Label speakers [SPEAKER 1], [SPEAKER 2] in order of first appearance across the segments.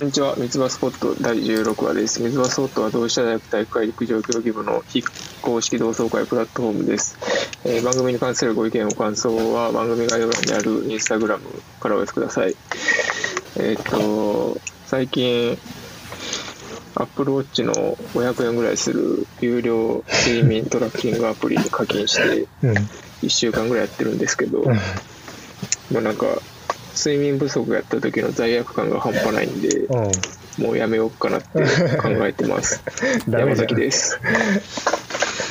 [SPEAKER 1] こんにちは、三つ葉スポット第16話です。三つ葉スポットは同志社大学体育会陸上競技部の非公式同窓会プラットフォームです、えー番組に関するご意見ご感想は番組概要欄にあるインスタグラムからお寄せください。えーっと、最近、アップルウォッチの500円ぐらいする有料睡眠トラッキングアプリに課金して
[SPEAKER 2] うん。
[SPEAKER 1] 1週間ぐらいやってるんですけど、
[SPEAKER 2] うん
[SPEAKER 1] まあなんか、睡眠不足やった時の罪悪感が半端ないんで、
[SPEAKER 2] うん。
[SPEAKER 1] もうやめようかなって考えてます。山崎です。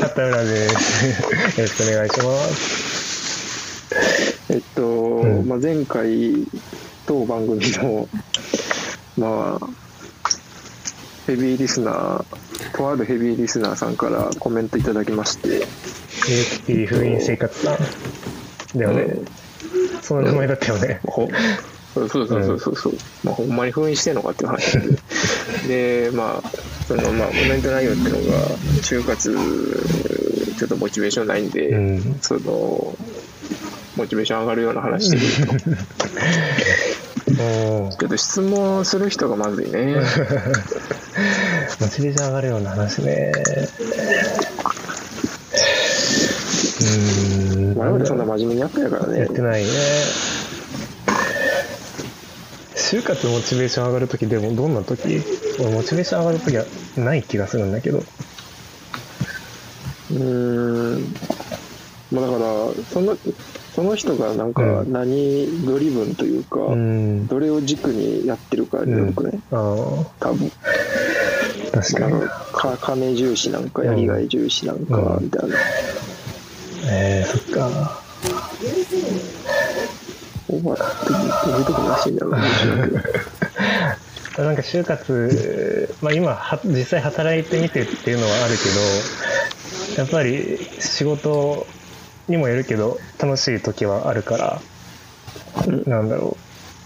[SPEAKER 2] 畑浦です。よろしくお願いします。
[SPEAKER 1] えっと、
[SPEAKER 2] ん
[SPEAKER 1] まあ、前回当番組の、まあ、ヘビーリスナー、とあるヘビーリスナーさんからコメントいただきまして、
[SPEAKER 2] ミルクティー封印生活さん。だよね。
[SPEAKER 1] うん
[SPEAKER 2] その名前だったよね。
[SPEAKER 1] ほそうそうそうそうそう、まあ、ほんまに封印してんのかっていう話。ででまあそのまあコメント内容っていうのが就活ちょっとモチベーションないんで、
[SPEAKER 2] うん。
[SPEAKER 1] そのモチベーション上がるような話して ちょっと質問する人がまずいね。
[SPEAKER 2] モチベーション上がるような話ね。うーん。
[SPEAKER 1] 我々そんな真面目にやってるからね。
[SPEAKER 2] やってないね。就活モチベーション上がるときでもどんなとき俺モチベーション上がるときはない気がするんだけど。
[SPEAKER 1] うーん。まあだからそのその人がなんか
[SPEAKER 2] うん。
[SPEAKER 1] 何ドリブンというか、
[SPEAKER 2] うん。
[SPEAKER 1] どれを軸にやってるかによるくね、
[SPEAKER 2] ああ、
[SPEAKER 1] 多分。
[SPEAKER 2] 確かに。
[SPEAKER 1] なんかか金重視なんかやりがい重視なんか
[SPEAKER 2] うん。
[SPEAKER 1] みたいな、
[SPEAKER 2] えー、そっか。
[SPEAKER 1] お前どういうとこらしいんだろう。ね
[SPEAKER 2] なんか就活、まあ今は実際働いてみてっていうのはあるけど、やっぱり仕事にもよるけど、楽しい時はあるから、
[SPEAKER 1] うん。
[SPEAKER 2] なんだろ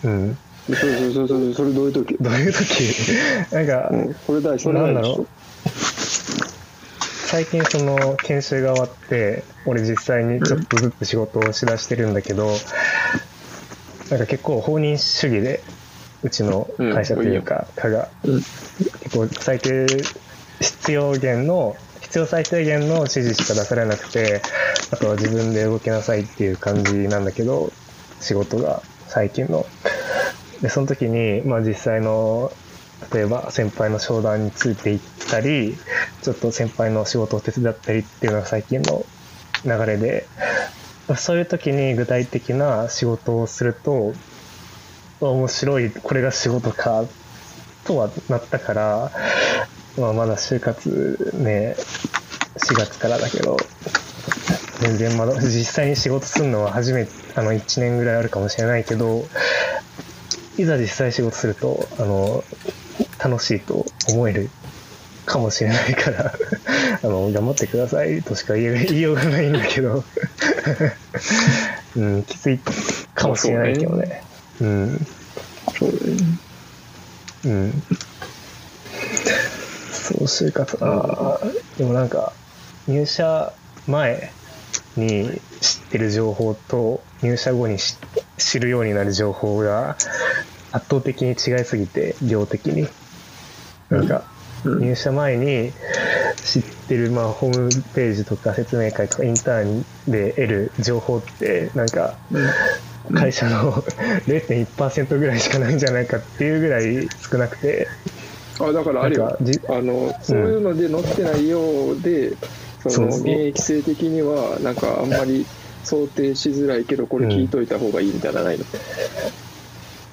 [SPEAKER 2] う。うん。
[SPEAKER 1] そうそうそうそうそれどういう時？
[SPEAKER 2] どういう時？なんか、
[SPEAKER 1] うんそれ大事。それ大事
[SPEAKER 2] なんだろう最近その研修が終わって俺実際にちょっとずつ仕事をしだしてるんだけど、なんか結構放任主義でうちの会社というか課が
[SPEAKER 1] うん
[SPEAKER 2] 結構最低必要限の必要最低限の指示しか出されなくてあとは自分で動きなさいっていう感じなんだけど仕事が最近の。でその時に、まあ、実際の例えば先輩の商談についていったりちょっと先輩の仕事を手伝ったりっていうのが最近の流れでそういう時に具体的な仕事をすると面白いこれが仕事かとはなったから、まあ、まだ就活ね4月からだけど全然まだ実際に仕事するのは初めてあの1年ぐらいあるかもしれないけどいざ実際仕事するとあの楽しいと思えるかもしれないから あの頑張ってくださいとしか言え 言いようがないんだけど、うん、きついかもしれないけどね。うん
[SPEAKER 1] そうね
[SPEAKER 2] うん。そう、就活なでもなんか、入社前に知ってる情報と、入社後に知知るようになる情報が圧倒的に違いすぎて、量的に。なんか、
[SPEAKER 1] うん
[SPEAKER 2] 入社前に知ってる、まあ、ホームページとか説明会とかインターンで得る情報って、なんか、会社の 0.1%ぐらいしかないんじゃないかっていうぐらい少なくて、
[SPEAKER 1] あだからあれよ。あのそういうので載ってないようで、その現役生的にはなんかあんまり想定しづらいけどこれ聞いといた方がいいみたいなのないの、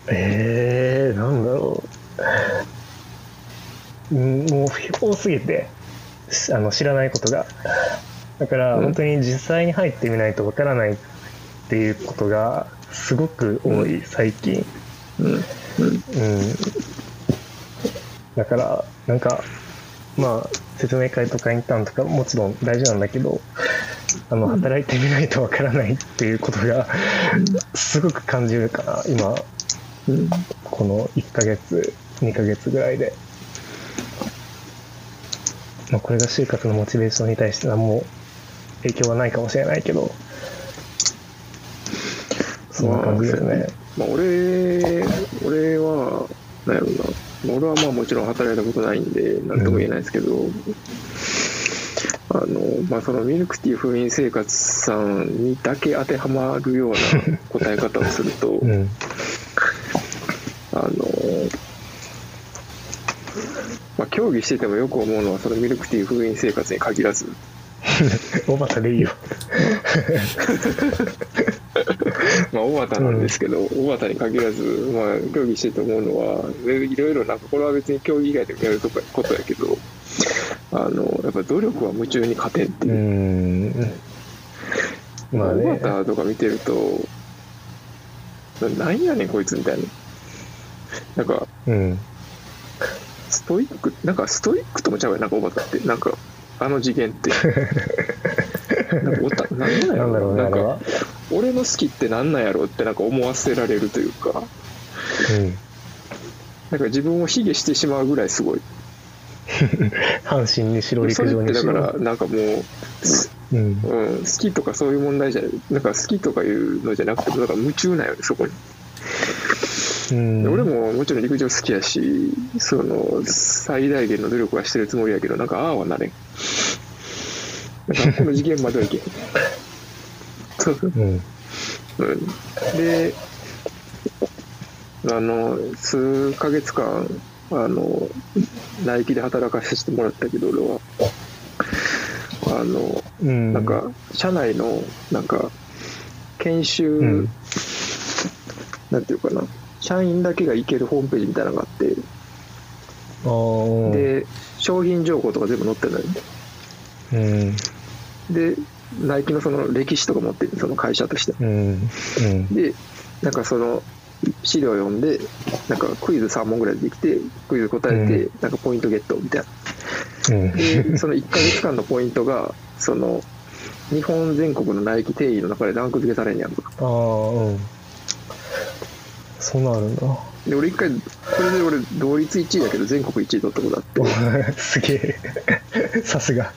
[SPEAKER 2] えー、なんだろう。うんもう多すぎて、しあの知らないことが。だから
[SPEAKER 1] うん
[SPEAKER 2] 本当に実際に入ってみないとわからないっていうことがすごく多い、最近。
[SPEAKER 1] うんうん
[SPEAKER 2] うん。だから、なんか、まあ、説明会とかインターンとかもちろん大事なんだけど、あの、働いてみないとわからないっていうことが、すごく感じるかな、今、
[SPEAKER 1] うん
[SPEAKER 2] この1ヶ月、2ヶ月ぐらいで。まあ、これが就活のモチベーションに対して何も影響はないかもしれないけど、そんな感じですね。
[SPEAKER 1] まあ、俺俺はなんやろな。俺はまあもちろん働いたことないんで何とも言えないですけど、あのまあそのミルクティー封印生活さんにだけ当てはまるような答え方をすると、
[SPEAKER 2] うん。
[SPEAKER 1] あのまあ協議しててもよく思うのはそのミルクティー封印生活に限らず。
[SPEAKER 2] おばたでいいよ。
[SPEAKER 1] まあ小畑なんですけど、小畑に限らず、まあ、協議してて思うのはいろいろなんかこれは別に競技以外でもやるとかことやけどあのやっぱ努力は夢中に勝てんって
[SPEAKER 2] う
[SPEAKER 1] いう、
[SPEAKER 2] ん。まあ
[SPEAKER 1] 小
[SPEAKER 2] ね
[SPEAKER 1] 畑とか見てるとななんやねんこいつみたいな。なんか
[SPEAKER 2] うん
[SPEAKER 1] ストイック？なんかストイックともちゃうやん。なんか小畑って。なんかあの次元って。なんかおたなんなんや
[SPEAKER 2] なんだろうね
[SPEAKER 1] なん俺の好きってなんなんやろってなんか思わせられるというか。
[SPEAKER 2] うん。
[SPEAKER 1] なんか自分を卑下してしまうぐらいすごい。
[SPEAKER 2] 阪神に白陸
[SPEAKER 1] それ
[SPEAKER 2] 上にし
[SPEAKER 1] ってだから
[SPEAKER 2] ろ
[SPEAKER 1] なんかもう、
[SPEAKER 2] うん。
[SPEAKER 1] うん、好きとかそういう問題じゃない。なんか好きとかいうのじゃなくてだから夢中なんよねそこに、
[SPEAKER 2] うん
[SPEAKER 1] で俺ももちろん陸上好きやしその最大限の努力はしてるつもりやけどなんかああはなれん。なんかこの次元まではいけへん。そうそう。
[SPEAKER 2] うん。
[SPEAKER 1] うん。であの数ヶ月間あのナイキで働かせてもらったけど俺は。あの
[SPEAKER 2] うん。
[SPEAKER 1] なんか社内のなんか研修、
[SPEAKER 2] うん。
[SPEAKER 1] なんていうかな社員だけが行けるホームページみたいなのがあってで商品情報とか全部載ってるのよ
[SPEAKER 2] うん。
[SPEAKER 1] でナイキのその歴史とか持ってるその会社として。
[SPEAKER 2] うん。うん。
[SPEAKER 1] でなんかその資料読んでなんかクイズ3問ぐらいできてクイズ答えて、
[SPEAKER 2] う
[SPEAKER 1] なんかポイントゲットみたいな。
[SPEAKER 2] うん。
[SPEAKER 1] でその1ヶ月間のポイントがその日本全国のナイキ定員の中でランク付けされんねやんか。
[SPEAKER 2] ああうんそんなんあるんだ
[SPEAKER 1] で俺一回これで俺同率1位だけど全国1位取ったことあって。
[SPEAKER 2] すげえ。さすが。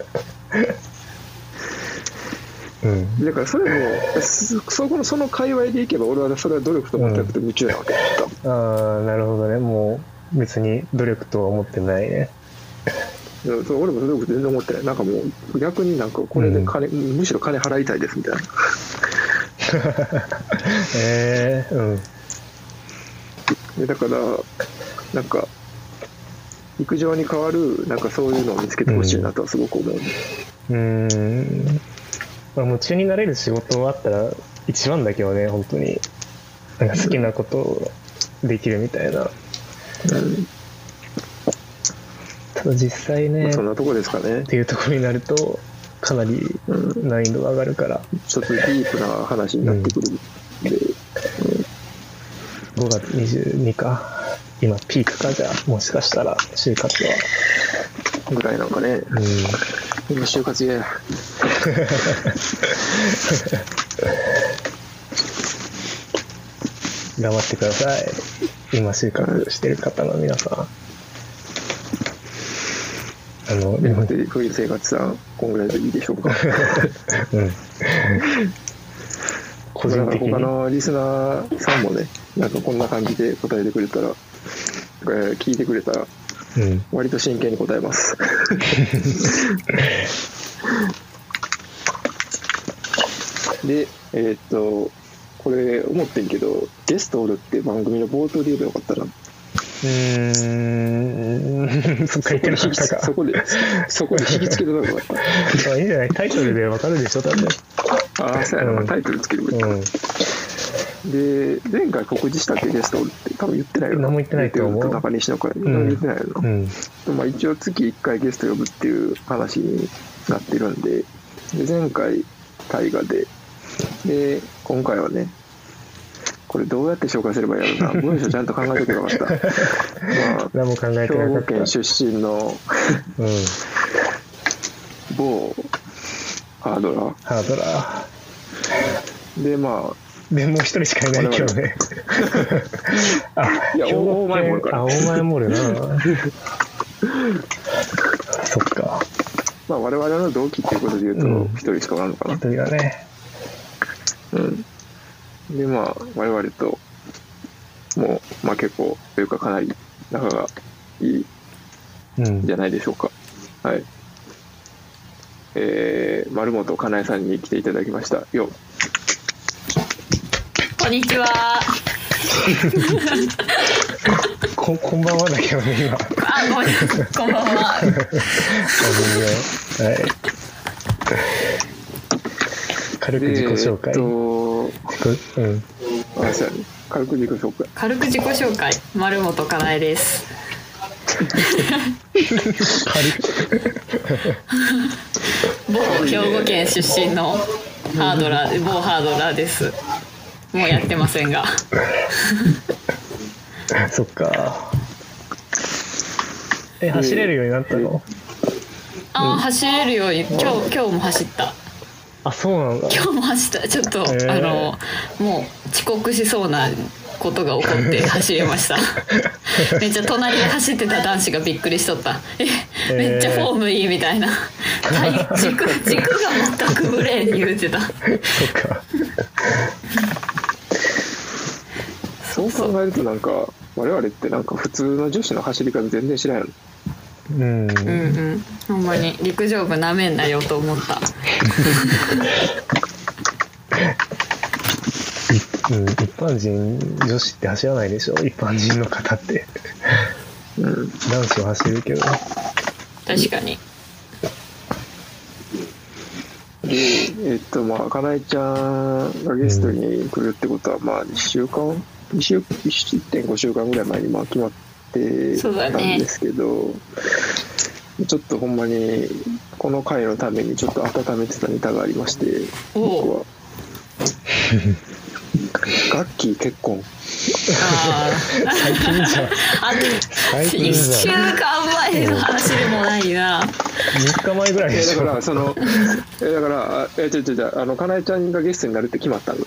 [SPEAKER 2] うん。
[SPEAKER 1] だからそれもそそこのその界隈でいけば俺はそれは努力と思ってなくて夢中なわけ、多分
[SPEAKER 2] ああなるほどね。もう別に努力とは思ってないね。
[SPEAKER 1] うんそう俺も努力全然思ってない。なんかもう逆になんかこれで金、むしろ金払いたいですみたいな。
[SPEAKER 2] ええうん
[SPEAKER 1] でだからなんか陸上に代わるなんかそういうのを見つけてほしいなとはすごく思う、
[SPEAKER 2] うーん。まあ夢中になれる仕事あったら一番だけどね本当になんか好きなことをできるみたいな。
[SPEAKER 1] うん。
[SPEAKER 2] ただ実際ねっ
[SPEAKER 1] まあそんなとこですかね、
[SPEAKER 2] ていうところになるとかなり
[SPEAKER 1] うん、
[SPEAKER 2] 難易度が上がるから。
[SPEAKER 1] ちょっとディープな話になってくるんで、
[SPEAKER 2] 5月22か今ピークかじゃあもしかしたら就活は。
[SPEAKER 1] ぐらいなんかね。
[SPEAKER 2] うん。
[SPEAKER 1] 今就活嫌や
[SPEAKER 2] 頑張ってください。今就活してる方の皆さん。あの
[SPEAKER 1] でもで冬生活さんこんぐらいでいいでしょうか？
[SPEAKER 2] うん個人的に。
[SPEAKER 1] 他のリスナーさんもねなんかこんな感じで答えてくれたらえー聞いてくれたら
[SPEAKER 2] うん。
[SPEAKER 1] 割と真剣に答えます。でえーっとこれ思ってんけどゲストおるって番組の冒頭で言えばよかったな
[SPEAKER 2] うーん。そっか言ってなかったか。
[SPEAKER 1] そこでそこで引きつけてなかった
[SPEAKER 2] あいいんじゃない。タイトルでわかるでしょ多分。
[SPEAKER 1] ああそうやな、
[SPEAKER 2] うん。
[SPEAKER 1] タイトルつけてくれた、
[SPEAKER 2] うん
[SPEAKER 1] で前回告知したっけゲストって多分言ってないよな。
[SPEAKER 2] 何も言ってないと思う。
[SPEAKER 1] 中西の会、
[SPEAKER 2] ん
[SPEAKER 1] 何も言ってないよな、
[SPEAKER 2] うん。
[SPEAKER 1] まあ、一応月1回ゲスト呼ぶっていう話になってるんでで前回大河でで今回はねこれどうやって紹介すればいいやろうな。文章ちゃんと考えておけばよかった。ま あ
[SPEAKER 2] 何も考えて
[SPEAKER 1] 兵庫
[SPEAKER 2] なかった。
[SPEAKER 1] 県出身の
[SPEAKER 2] うん。
[SPEAKER 1] 某ハードラ
[SPEAKER 2] ハードラ
[SPEAKER 1] ー。でま
[SPEAKER 2] ーでもう一人しかいないけどね。あ
[SPEAKER 1] いや
[SPEAKER 2] 兵庫
[SPEAKER 1] 大前もおるから。
[SPEAKER 2] 県あ大前もおるな。そっか。
[SPEAKER 1] あまあ我々の同期っていうことで言うと
[SPEAKER 2] うん。
[SPEAKER 1] 一人しかおらんのかな。
[SPEAKER 2] 一人だね。
[SPEAKER 1] うんでまあ我々ともうまあ結構というかかなり仲がいい
[SPEAKER 2] うん
[SPEAKER 1] じゃないでしょうか。はい。えー、丸本かなえさんに来ていただきました。よ。
[SPEAKER 3] こんにちは。
[SPEAKER 2] ここんばんはだけどね今
[SPEAKER 3] あ、ごめん、こんばんは。
[SPEAKER 2] あ全然はい軽く自己紹介、
[SPEAKER 1] えー
[SPEAKER 2] うん
[SPEAKER 1] と、あ、そうやね。軽く自己紹介。
[SPEAKER 3] 軽く自己紹介、丸本かなえです。某兵庫県出身のハードラー、某ハードラーです。もうやってませんが。
[SPEAKER 2] そっかえ走れるようになったの、
[SPEAKER 3] あー、走れるように、今日、今日も走った。
[SPEAKER 2] あそうなんだ
[SPEAKER 3] 今日も走った。ちょっと、
[SPEAKER 2] へー
[SPEAKER 3] あの、もう遅刻しそうなことが起こって 走れました。めっちゃ隣で走ってた男子がびっくりしとった。え、めっちゃフォームいいみたいな。体軸、軸が全くブレん言うてた。
[SPEAKER 2] そっか
[SPEAKER 1] そう考えるとなんか、我々ってなんか普通の女子の走り方全然知らんやろ。
[SPEAKER 2] うん、
[SPEAKER 3] うんうん。ほんまに陸上部なめんなよと思った。
[SPEAKER 2] うん、一般人女子って走らないでしょ？一般人の方って。
[SPEAKER 1] うん。
[SPEAKER 2] 男子は走るけど。
[SPEAKER 3] 確かに。
[SPEAKER 1] で、えっと、まあ、かなえちゃんがゲストに来るってことは、まあ、2週間、2週、1.5週間ぐらい前にまあ決まってたんですけど、ちょっとほんまに、この回のためにちょっと温めてたネタがありまして、
[SPEAKER 3] お
[SPEAKER 1] 僕は。ガッキー結婚。
[SPEAKER 3] ああ。
[SPEAKER 2] 最近じゃん
[SPEAKER 3] あ
[SPEAKER 2] 最近
[SPEAKER 3] 一
[SPEAKER 2] じゃん
[SPEAKER 3] 週間前の話でもないな。
[SPEAKER 2] 3日前ぐらいでしょ
[SPEAKER 1] えだから、その、えだから、あえ、ちょちょちょ、あの、かなえちゃんがゲストになるって決まったの。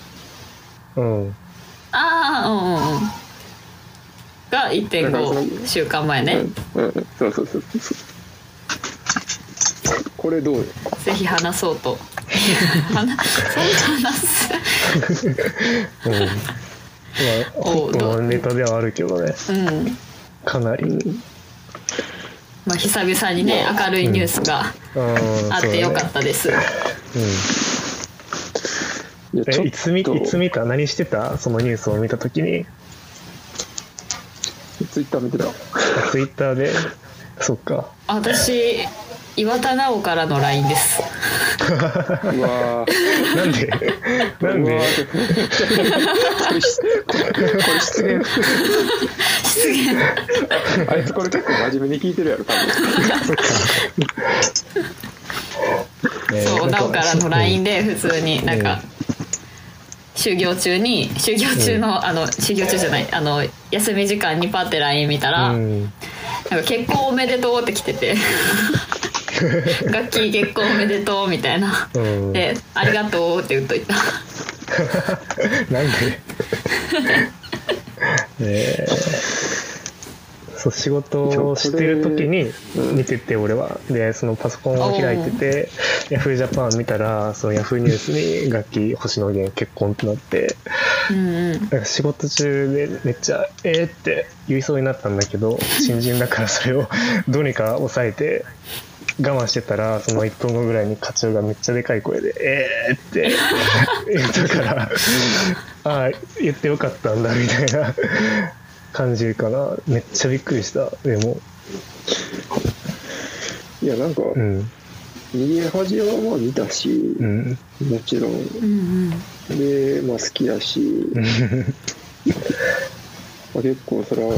[SPEAKER 2] うん
[SPEAKER 3] ああ、うんうんうん。が
[SPEAKER 1] だからその
[SPEAKER 3] 1.5週間前ね。
[SPEAKER 1] うん、うん、そうそうそうそう。これどう
[SPEAKER 3] ぜひ話そうと。話そん。な話す。
[SPEAKER 2] うんまあネタではあるけどね。
[SPEAKER 3] うん。
[SPEAKER 2] かなり、うん、
[SPEAKER 3] まあ久々にね明るいニュースがあってよか
[SPEAKER 2] た
[SPEAKER 3] ったです。
[SPEAKER 2] うん、
[SPEAKER 1] い
[SPEAKER 2] つ見
[SPEAKER 1] と。
[SPEAKER 2] いつ見た？何してた？そのニュースを見た時に。
[SPEAKER 1] ツイッター見てた。
[SPEAKER 2] ツイッターで？そっか。
[SPEAKER 3] 私岩田直からの LINE です。
[SPEAKER 1] うわー。
[SPEAKER 2] なんで？なんで？
[SPEAKER 1] これ失言。
[SPEAKER 3] 失言。
[SPEAKER 1] あいつこれ結構真面目に聞いてるやろ、
[SPEAKER 3] そう直からの LINE で普通になんか。修行中に修行中の、あの修行中じゃないあの休み時間にパッて LINE 見たら、
[SPEAKER 2] うん。
[SPEAKER 3] なんか結婚おめでとうって来てて楽器結婚おめでとうみたいな、
[SPEAKER 2] うん。
[SPEAKER 3] でありがとうって言っといた。
[SPEAKER 2] なんで？え。ーそう仕事をしてる時に見てて俺は。でそのパソコンを開いてて Yahoo! ジャパン見たらその Yahoo! ニュースに楽器星野源結婚ってなって。
[SPEAKER 3] うん
[SPEAKER 2] か仕事中でめっちゃ「えー!」って言いそうになったんだけど新人だからそれをどうにか抑えて我慢してたらその1分後ぐらいに課長がめっちゃでかい声で「えー!」って言ったから ああ言ってよかったんだみたいな感じかな。めっちゃびっくりした。でも
[SPEAKER 1] いや、なんか、
[SPEAKER 2] うん。
[SPEAKER 1] 逃げ恥はまあ見たし、
[SPEAKER 2] うん。
[SPEAKER 1] もちろん。
[SPEAKER 3] うんうん。
[SPEAKER 1] で、まあ好きだし、まあ、結構それは、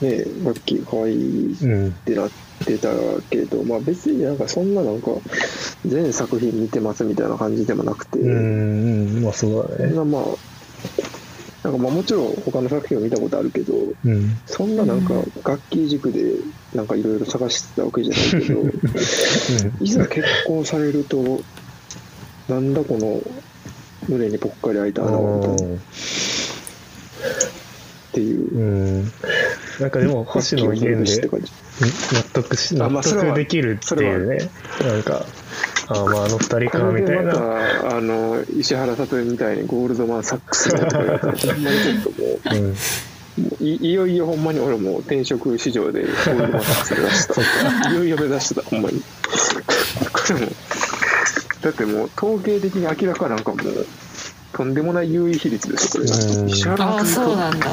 [SPEAKER 1] ね、ガッキー可愛い
[SPEAKER 2] うん
[SPEAKER 1] ってなってたけど、まあ別になんかそんななんか、全作品見てますみたいな感じでもなくて、
[SPEAKER 2] うんうんまあそうだね。
[SPEAKER 1] まあ、なんかまあもちろん他の作品を見たことあるけど、
[SPEAKER 2] うん。
[SPEAKER 1] そんななんか楽器軸でなんかいろいろ探してたわけじゃないけど、いざ結婚されると、なんだこの胸にぽっかり開いた穴はみたいな。っていう。
[SPEAKER 2] う。んなんかでも星野源で納得し納得できるっていうね。なんかあまああの二人
[SPEAKER 1] こ
[SPEAKER 2] かみたいな。
[SPEAKER 1] たあの石原さとみみたいにゴールドマン・サックスだとか言われたらほんまにちょっともういいよいよほんまに俺もう転職市場でゴールドマンサックス目指した。いよいよ目指してたほんまに。これもだってもう統計的に明らかなんかもうとんでもない優位比率ですよこれ。
[SPEAKER 2] うん。
[SPEAKER 1] 石原
[SPEAKER 3] ああ
[SPEAKER 1] 君と
[SPEAKER 3] そうなんだ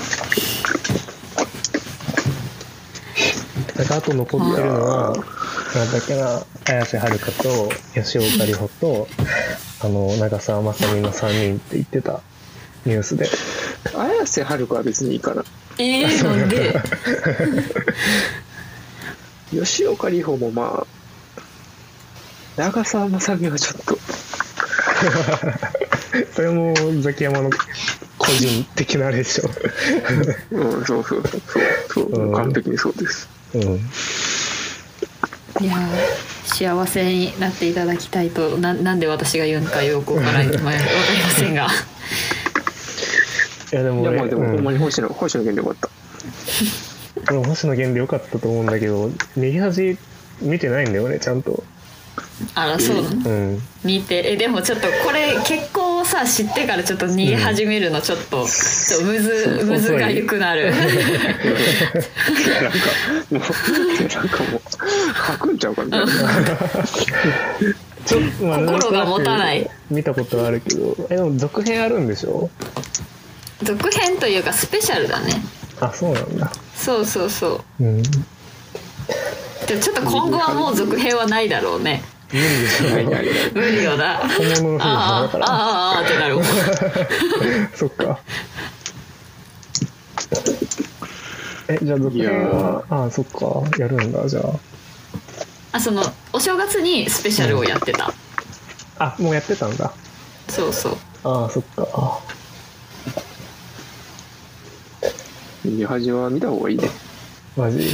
[SPEAKER 2] なんかあと残ってるのは、なんだっけな、綾瀬はるかと、吉岡里帆と、あの、長澤まさみの3人って言ってたニュースで。
[SPEAKER 1] 綾瀬はるかは別にいいから。
[SPEAKER 3] えー、なんで？
[SPEAKER 1] 吉岡里帆もまあ長澤まさみはちょっと。
[SPEAKER 2] それもザキヤマの個人的なあれでしょ。
[SPEAKER 1] うんそうそうそう。そう、
[SPEAKER 2] うん。
[SPEAKER 1] 完璧にそうです
[SPEAKER 2] うん。
[SPEAKER 3] いやー幸せになっていただきたいとななんで私が言うのかよくわからない、まあ、わかりませんが
[SPEAKER 2] いやでも俺、
[SPEAKER 1] いやまあでも
[SPEAKER 2] うん
[SPEAKER 1] ほんまに星野星野源でよかった
[SPEAKER 2] 俺も星野源でよかったと思うんだけど、右端見てないんだよね、ちゃんと。
[SPEAKER 3] あらそうなの？
[SPEAKER 2] うん。
[SPEAKER 3] 見てえでもちょっとこれ結婚をさ知ってからちょっと逃げ始めるのちょっと,、ちょっとむずむずがゆくなる。
[SPEAKER 1] なんかもうなんかもう書くんちゃうかみたいな。
[SPEAKER 2] ちょっと、まあ
[SPEAKER 3] 心が持たない。
[SPEAKER 2] 見たことはあるけど、え、でも続編あるんでしょ？
[SPEAKER 3] 続編というかスペシャルだね。
[SPEAKER 2] あ、そうなんだ。
[SPEAKER 3] そうそうそう。
[SPEAKER 2] うん。
[SPEAKER 3] でもちょっと今後はもう続編はないだろうね
[SPEAKER 2] 無理でしょ。
[SPEAKER 1] ないないない
[SPEAKER 3] 無理よな
[SPEAKER 2] 本物の夫婦
[SPEAKER 3] ああ
[SPEAKER 2] だから。
[SPEAKER 3] ああああってなるもん
[SPEAKER 2] そっか。え、じゃあ続編は、ああ、そっか。やるんだ、じゃ
[SPEAKER 3] あそのお正月にスペシャルをやってた、
[SPEAKER 2] あ。あ、もうやってたんだ。
[SPEAKER 3] そうそう
[SPEAKER 2] ああ、そっか。あ
[SPEAKER 1] 右端は見た方がいいね
[SPEAKER 2] マジ？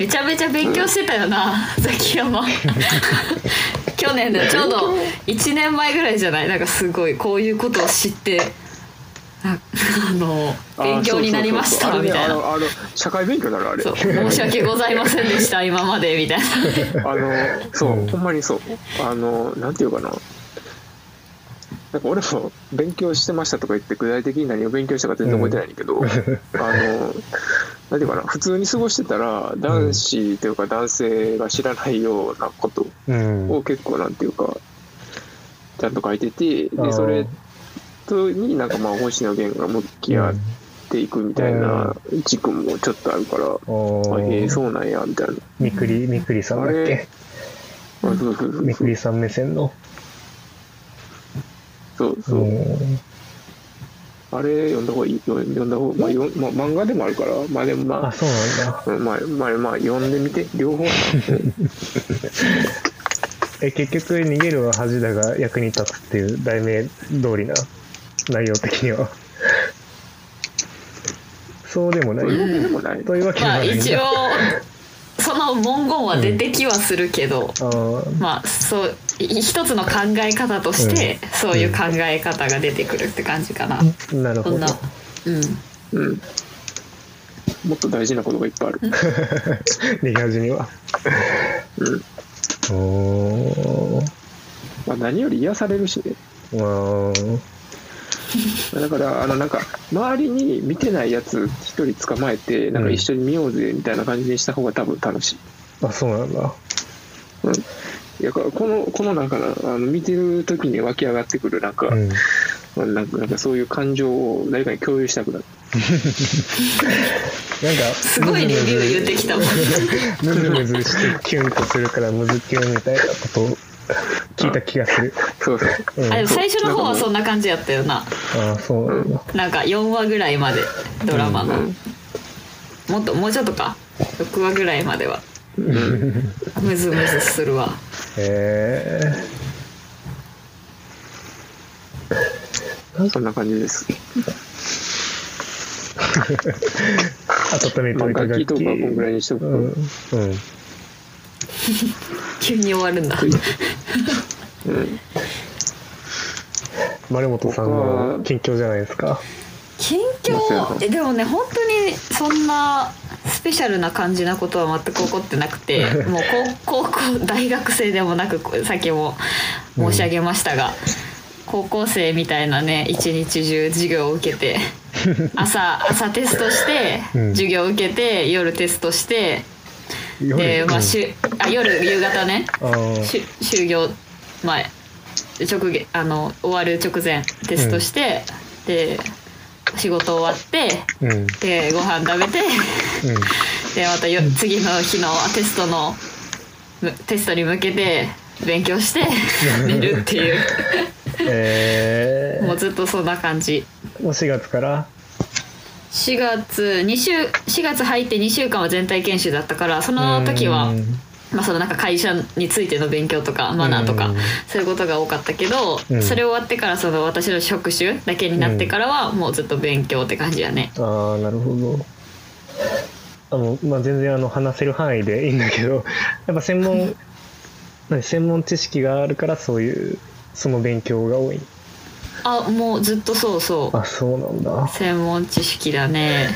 [SPEAKER 3] めちゃめちゃ勉強してたよな、ザキヤマ。去年でちょうど1年前ぐらいじゃない？なんかすごいこういうことを知ってああの勉強になりましたみたいな。
[SPEAKER 1] あれねあのあの社会勉強になるあれ。
[SPEAKER 3] 申し訳ございませんでした今までみたいな。
[SPEAKER 1] あのそう、
[SPEAKER 2] うん。
[SPEAKER 1] ほんまにそう。あのなんていうかななんか俺も勉強してましたとか言って具体的に何を勉強したか全然覚えてないんだけど、あのなんていうかな普通に過ごしてたら男子というか男性が知らないようなこと
[SPEAKER 2] うん。
[SPEAKER 1] を結構なんていうかちゃんと書いててでそれとになんかまあ星野源が向き合っていくみたいな軸もちょっとあるから、
[SPEAKER 2] お
[SPEAKER 1] あええ
[SPEAKER 2] ー
[SPEAKER 1] そうなんやみたいな。
[SPEAKER 2] みくり、みくりさんだっけ？みくりさん目線の。
[SPEAKER 1] そうそうう、
[SPEAKER 2] ん。
[SPEAKER 1] あれ読んだ方がいいよ読んだ方が、まあ、よまあ漫画でもあるからまあでもま
[SPEAKER 2] あ、
[SPEAKER 1] あ
[SPEAKER 2] そうなんだ。
[SPEAKER 1] うんまあまあまあ読んでみて両方
[SPEAKER 2] え、結局、逃げるは恥だが役に立つっていう題名通りな内容的には。そうでもない。
[SPEAKER 1] そういうわけでもない
[SPEAKER 2] というわけでも
[SPEAKER 3] まあ
[SPEAKER 2] ないんだ。
[SPEAKER 3] 一応その文言は出てきはするけど、
[SPEAKER 2] あー。
[SPEAKER 3] まあそうい一つの考え方として、そういう考え方が出てくるって感じかな、
[SPEAKER 2] なるほど。
[SPEAKER 3] そんな。うん。
[SPEAKER 1] うん。もっと大事なことがいっぱいある、
[SPEAKER 2] 逃げ恥には。
[SPEAKER 1] うん。
[SPEAKER 2] おー。
[SPEAKER 1] まあ、何より癒されるしね。
[SPEAKER 2] あー
[SPEAKER 1] だからあのなんか周りに見てないやつ一人捕まえてなんか一緒に見ようぜみたいな感じにした方が多分楽しい、
[SPEAKER 2] あ、そうなんだ。
[SPEAKER 1] うん、いやこのこのなんかなあの見てる時に湧き上がってくるなんか、
[SPEAKER 2] うん。
[SPEAKER 1] なんかなんかそういう感情を誰かに共有したくなる。
[SPEAKER 2] なんか、
[SPEAKER 3] すごいレビュー言ってきたもん。
[SPEAKER 2] ムズムズしてキュンとするからムズキュンみたいなことを聞いた気がする。
[SPEAKER 1] そうそう。
[SPEAKER 2] うん、
[SPEAKER 3] あでも
[SPEAKER 2] あ
[SPEAKER 3] 最初の方はそんな感じやったよな。
[SPEAKER 2] あ、そう。なんだ。
[SPEAKER 3] なんか4話ぐらいまでドラマの、
[SPEAKER 1] うん。
[SPEAKER 3] もっともうちょっとか。6話ぐらいまでは。
[SPEAKER 1] うん
[SPEAKER 3] ムズムズするわ。
[SPEAKER 2] へ
[SPEAKER 1] そんな感じです。
[SPEAKER 2] え。温めて
[SPEAKER 1] まあ
[SPEAKER 2] おいた
[SPEAKER 1] 楽器とかこんぐらい
[SPEAKER 2] に
[SPEAKER 1] にしとく
[SPEAKER 2] うん。
[SPEAKER 1] と、
[SPEAKER 2] うん。
[SPEAKER 3] 急に終わるんだ
[SPEAKER 1] うん。
[SPEAKER 2] 丸本さんの近況じゃないですか。
[SPEAKER 3] 近況？えでもね本当にそんなスペシャルな感じなことは全く起こってなくて もう高高校大学生でもなくさっきも申し上げましたが、高校生みたいなね一日中授業を受けて 朝朝テストして、
[SPEAKER 2] うん。
[SPEAKER 3] 授業受けて夜テストして
[SPEAKER 2] 夜
[SPEAKER 3] で、まあ、
[SPEAKER 2] うん
[SPEAKER 3] しゅあ夜夕方ね。し終業前直撃あの終わる直前テストして、で仕事終わって
[SPEAKER 2] うん。うん
[SPEAKER 3] でご飯食べて でまたよ次の日のテストのむテストに向けて勉強して 寝るっていう。
[SPEAKER 2] え
[SPEAKER 3] もうずっとそんな感じ。
[SPEAKER 2] ー、もう4月から？
[SPEAKER 3] 4月2週4月入って2週間は全体研修だったからその時は
[SPEAKER 2] うん。
[SPEAKER 3] まあ、そのなんか会社についての勉強とかマナーとか
[SPEAKER 2] うん。
[SPEAKER 3] そういうことが多かったけど、
[SPEAKER 2] うん。
[SPEAKER 3] それ終わってからその私の職種だけになってからはもうずっと勉強って感じやね。
[SPEAKER 2] ああなるほど。あの、まあ、全然あの話せる範囲でいいんだけど やっぱ専門何専門知識があるからそういうその勉強が多い
[SPEAKER 3] あもうずっとそうそう。
[SPEAKER 2] あそうなんだ。
[SPEAKER 3] 専門知識だね。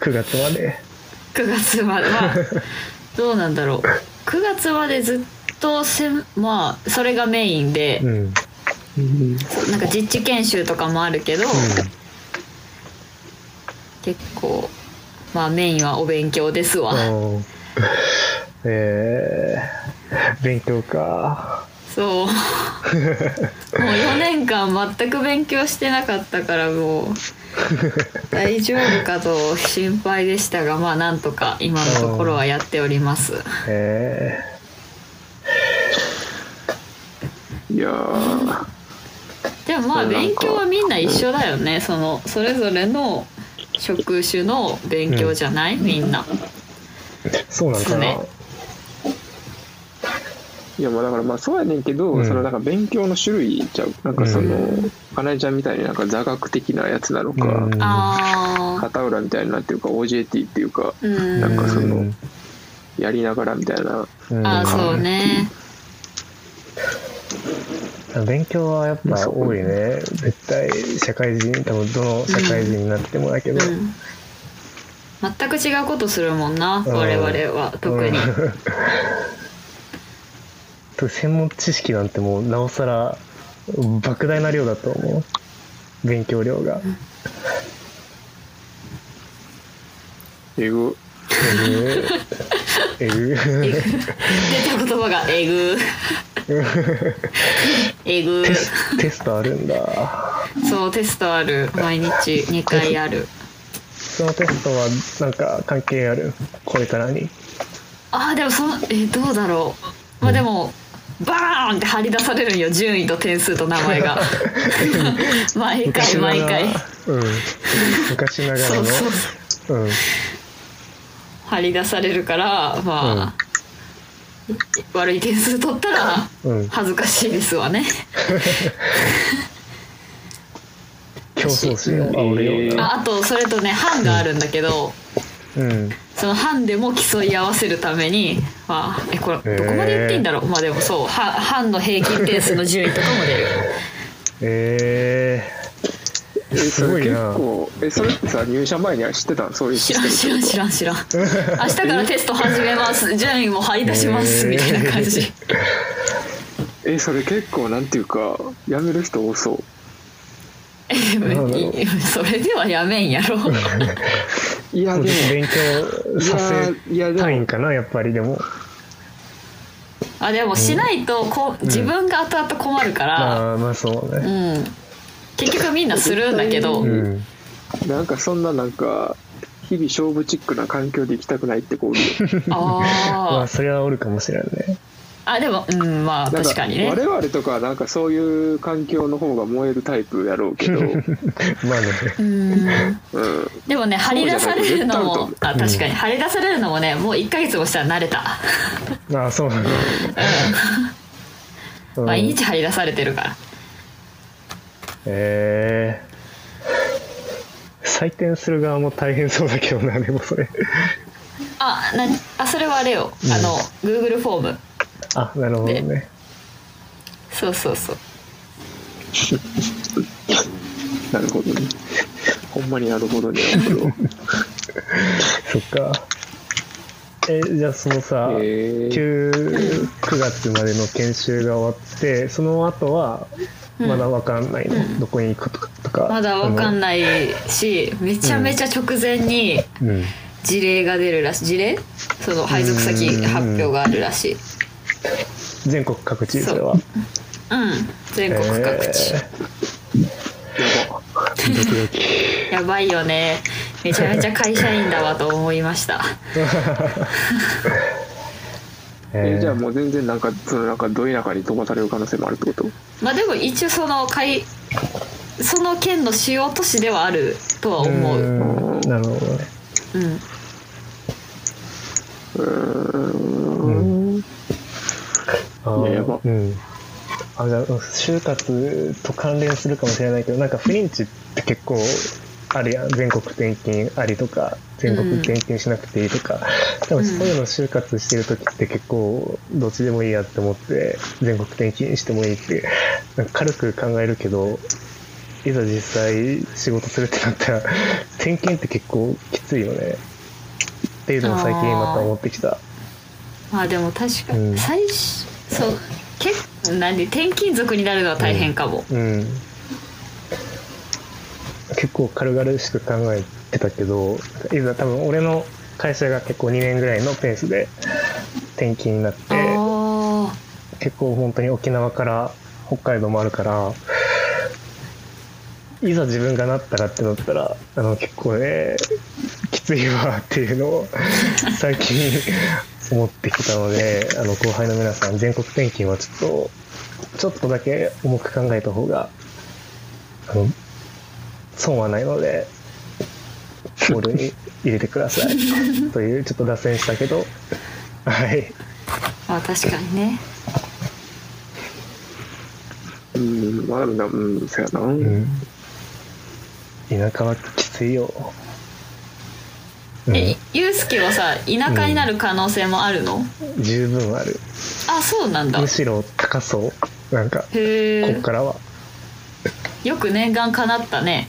[SPEAKER 2] 9月まで。
[SPEAKER 3] 9月まで。は どうなんだろう。9月までずっとせんまあそれがメインで。
[SPEAKER 2] う、ん。うん
[SPEAKER 3] なんか実地研修とかもあるけど、結構まあメインはお勉強ですわ。
[SPEAKER 2] うん。えー、勉強か
[SPEAKER 3] そう。もう4年間全く勉強してなかったからもう。大丈夫かと心配でしたがまあなんとか今のところはやっております。
[SPEAKER 2] え
[SPEAKER 1] いやー。
[SPEAKER 3] でもまあ勉強はみんな一緒だよね。そのそれぞれの職種の勉強じゃない、みんな。
[SPEAKER 2] ー、そうなんかな。
[SPEAKER 3] 常
[SPEAKER 1] いやもうだからまあそうやねんけど、
[SPEAKER 2] うん。
[SPEAKER 1] そのなんか勉強の種類ちゃう。なんかその、かなえちゃんみたいになんか座学的なやつなのか、
[SPEAKER 2] うん。
[SPEAKER 3] あ
[SPEAKER 1] 片浦みたいになっていうか OJT っていうか
[SPEAKER 3] ーうん。
[SPEAKER 1] なんかその
[SPEAKER 2] うん。
[SPEAKER 1] やりながらみたいな。
[SPEAKER 2] うん。
[SPEAKER 3] あーそうね。
[SPEAKER 2] 勉強はやっぱ多いね。絶対社会人多分どの社会人になってもだけど、
[SPEAKER 3] うん。全く違うことするもんな
[SPEAKER 2] うん。
[SPEAKER 3] 我々は特に。
[SPEAKER 2] うん。と専門知識なんてもうなおさら莫大な量だと思う。勉強量が。
[SPEAKER 1] えぐ。
[SPEAKER 2] えぐ。えぐ。
[SPEAKER 3] 出た言葉がえぐ。えぐ。
[SPEAKER 2] テステストあるんだ。
[SPEAKER 3] そうテストある。毎日2回ある。
[SPEAKER 2] そのテストはなんか関係ある？これからに。
[SPEAKER 3] あーでもそのえどうだろう。まあでもバーンって張り出されるんよ。順位と点数と名前が。毎回毎回。
[SPEAKER 2] うん。昔ながらの。
[SPEAKER 3] そうそう
[SPEAKER 2] う。ん。
[SPEAKER 3] 張り出されるからまあ、悪い点数取ったら
[SPEAKER 2] うん。
[SPEAKER 3] 恥ずかしいですわね。
[SPEAKER 2] 競争心を煽るような。
[SPEAKER 3] ああとそれとね班があるんだけど、
[SPEAKER 2] うん。
[SPEAKER 3] その班でも競い合わせるために、まあ、えこれどこまで言っていいんだろう、まあでもそうは班の平均点数の順位とかも出る。
[SPEAKER 2] え
[SPEAKER 1] え
[SPEAKER 2] すごいな。
[SPEAKER 1] 構えそれってさ入社前には知ってたんそういうシ
[SPEAKER 3] 知らん知らん知らん知らん。明日からテスト始めます。順位も張り出します
[SPEAKER 2] へー
[SPEAKER 3] みたいな感じ。
[SPEAKER 1] えそれ結構なんていうかやめる人多そう。
[SPEAKER 3] それではやめんやろ
[SPEAKER 1] いやでも
[SPEAKER 2] 勉強させたいんかなやっぱりでも。
[SPEAKER 3] あでもしないとこ自分が後々困るから、
[SPEAKER 2] まあまあそう
[SPEAKER 3] う
[SPEAKER 2] ね
[SPEAKER 3] ん。結局みんなするんだけど、
[SPEAKER 2] うん。
[SPEAKER 1] なんかそんななんか日々勝負チックな環境で行きたくないってこういう。
[SPEAKER 2] ま
[SPEAKER 3] あ
[SPEAKER 2] あそれはおるかもしれんね
[SPEAKER 3] ああでもうんまあ確かにね。
[SPEAKER 1] 我々とかはなんかそういう環境の方が燃えるタイプやろうけど、うん、
[SPEAKER 2] まあね。
[SPEAKER 3] うん。でもね張り出されるのもあ確かに。張り出されるのもねもう1ヶ月もしたら慣れた、
[SPEAKER 2] まあそうなん。だうん。
[SPEAKER 3] 毎日張り出されてるから。
[SPEAKER 2] えー、採点する側も大変そうだけどなでもそれ。
[SPEAKER 3] あなあそれはあれよ、あの Google フォーム
[SPEAKER 2] あなるほどね。
[SPEAKER 3] そうそうそう。
[SPEAKER 1] なるほどね。ほんまになるほどねけど
[SPEAKER 2] そっか。えじゃあそのさ、
[SPEAKER 1] へー。
[SPEAKER 2] 9, 9月までの研修が終わってその後はまだ分かんないの、どこに行くととか
[SPEAKER 3] まだわかん
[SPEAKER 2] な
[SPEAKER 3] ないしめちゃめちゃ直前に事例が出るらしい。事例？その配属先発表があるらしい
[SPEAKER 2] 全国各地
[SPEAKER 3] そ
[SPEAKER 2] れは。
[SPEAKER 3] うん全国各地、
[SPEAKER 2] えー。
[SPEAKER 3] やば。いよね。めちゃめちゃ会社員だわと思いました。
[SPEAKER 1] え
[SPEAKER 2] えー
[SPEAKER 1] じゃあもう全然なんかそのなんかど田舎に飛ばされる可能性もあるってこと？
[SPEAKER 3] まあでも一応その会その県の主要都市ではあるとは思う
[SPEAKER 2] ーんなるほどね。
[SPEAKER 3] うん。
[SPEAKER 1] うーん
[SPEAKER 2] あ
[SPEAKER 1] や
[SPEAKER 2] うん。あじゃあ就活と関連するかもしれないけどなんかフリンチって結構あるやん。全国転勤ありとか全国転勤しなくていいとか、多分そういうの就活してる時って結構どっちでもいいやって思って全国転勤してもいいってなんか軽く考えるけどいざ実際仕事するってなったら転勤って結構きついよね。っていうのを最近また思ってきた。
[SPEAKER 3] まあでも確か
[SPEAKER 2] うん。
[SPEAKER 3] に最初そう。結構何？転勤族になるのは大変かも、
[SPEAKER 2] うん、結構軽々しく考えてたけどいざ多分俺の会社が結構2年ぐらいのペースで転勤になって
[SPEAKER 3] あ
[SPEAKER 2] 結構本当に沖縄から北海道もあるからいざ自分がなったらってなったらあの結構ねきついわっていうのを最近思ってきたのであの後輩の皆さん全国転勤はちょっとちょっとだけ重く考えた方があの損はないのでボールに入れてください というちょっと脱線したけどはい。
[SPEAKER 3] あ確かにね
[SPEAKER 1] うんまあうんそやな、
[SPEAKER 2] うん田舎はきついよ。うん。
[SPEAKER 3] えゆうすけはさ田舎になる可能性もあるの、
[SPEAKER 2] 十分ある。
[SPEAKER 3] あそうなんだ。
[SPEAKER 2] むしろ高そう。なんか、
[SPEAKER 3] へえ
[SPEAKER 2] こっからは。
[SPEAKER 3] よく念願かなったね。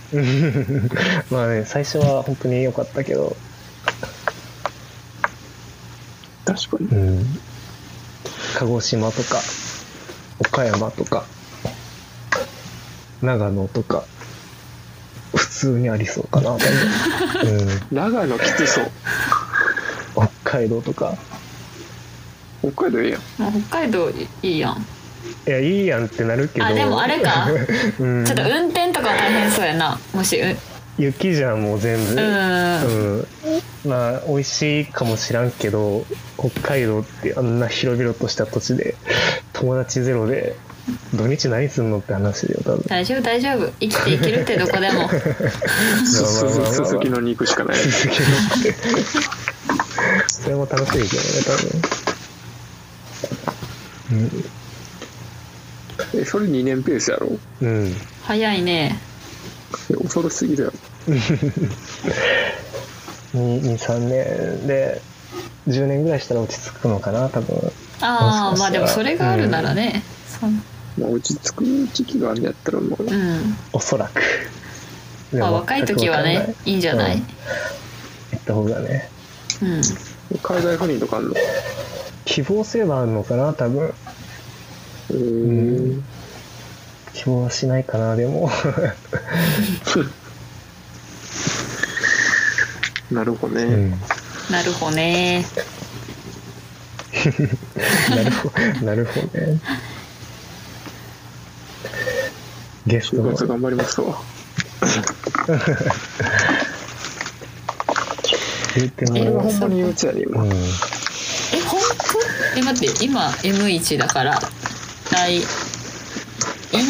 [SPEAKER 2] まあね、最初は本当に良かったけど、
[SPEAKER 1] 確かに。
[SPEAKER 2] うん。鹿児島とか、岡山とか、長野とか、普通にありそうかな、多分。うん。
[SPEAKER 1] 長野きつそう。
[SPEAKER 2] 北海道とか。
[SPEAKER 1] 北海道ええやん。
[SPEAKER 3] 北海道いいやん。
[SPEAKER 2] いや、いいやんってなるけど。
[SPEAKER 3] あでもあれか。
[SPEAKER 2] うん。
[SPEAKER 3] ちょっと運転とかは大変そうやな。もしう
[SPEAKER 2] 雪じゃんもう全部。
[SPEAKER 3] うん。
[SPEAKER 2] うん。まあ美味しいかもしらんけど北海道ってあんな広々とした土地で友達ゼロで土日何すんのって話だよ多分。
[SPEAKER 3] 大丈夫大丈夫。生きていけるってどこでも。
[SPEAKER 1] すす
[SPEAKER 2] まあまあまあまあ
[SPEAKER 1] すすきのに行くしかない。
[SPEAKER 2] 続けろってそれも楽しいけどね
[SPEAKER 1] えそれ2年ペースやろ？
[SPEAKER 2] 多分うん。
[SPEAKER 3] 早いね。
[SPEAKER 1] え恐ろしすぎだよ
[SPEAKER 2] うん23年。で10年ぐらいしたら落ち着くのかな多分。
[SPEAKER 3] ああまあでもそれがあるならね、そん
[SPEAKER 1] まあ落ち着く時期があるんやったらもう。
[SPEAKER 3] うん。
[SPEAKER 2] おそらく。で
[SPEAKER 3] まあ
[SPEAKER 2] も
[SPEAKER 3] 若い時はねい。いんじゃない？
[SPEAKER 2] うん。行った方がね。
[SPEAKER 3] うん。
[SPEAKER 1] 海外不倫とかあんの？
[SPEAKER 2] 希望すればあるのかな多分。
[SPEAKER 1] うー。ん。
[SPEAKER 2] 希望はしないかなでも。
[SPEAKER 1] なるほどね、
[SPEAKER 2] うん。
[SPEAKER 3] なるほどね。
[SPEAKER 2] なるほど。なるほどねゲスト。の
[SPEAKER 1] 就活頑張りますわ。
[SPEAKER 2] 言っても
[SPEAKER 1] これはほんまに憂鬱やね今、
[SPEAKER 2] うん。
[SPEAKER 3] え本当え待って今 M1 だから来イン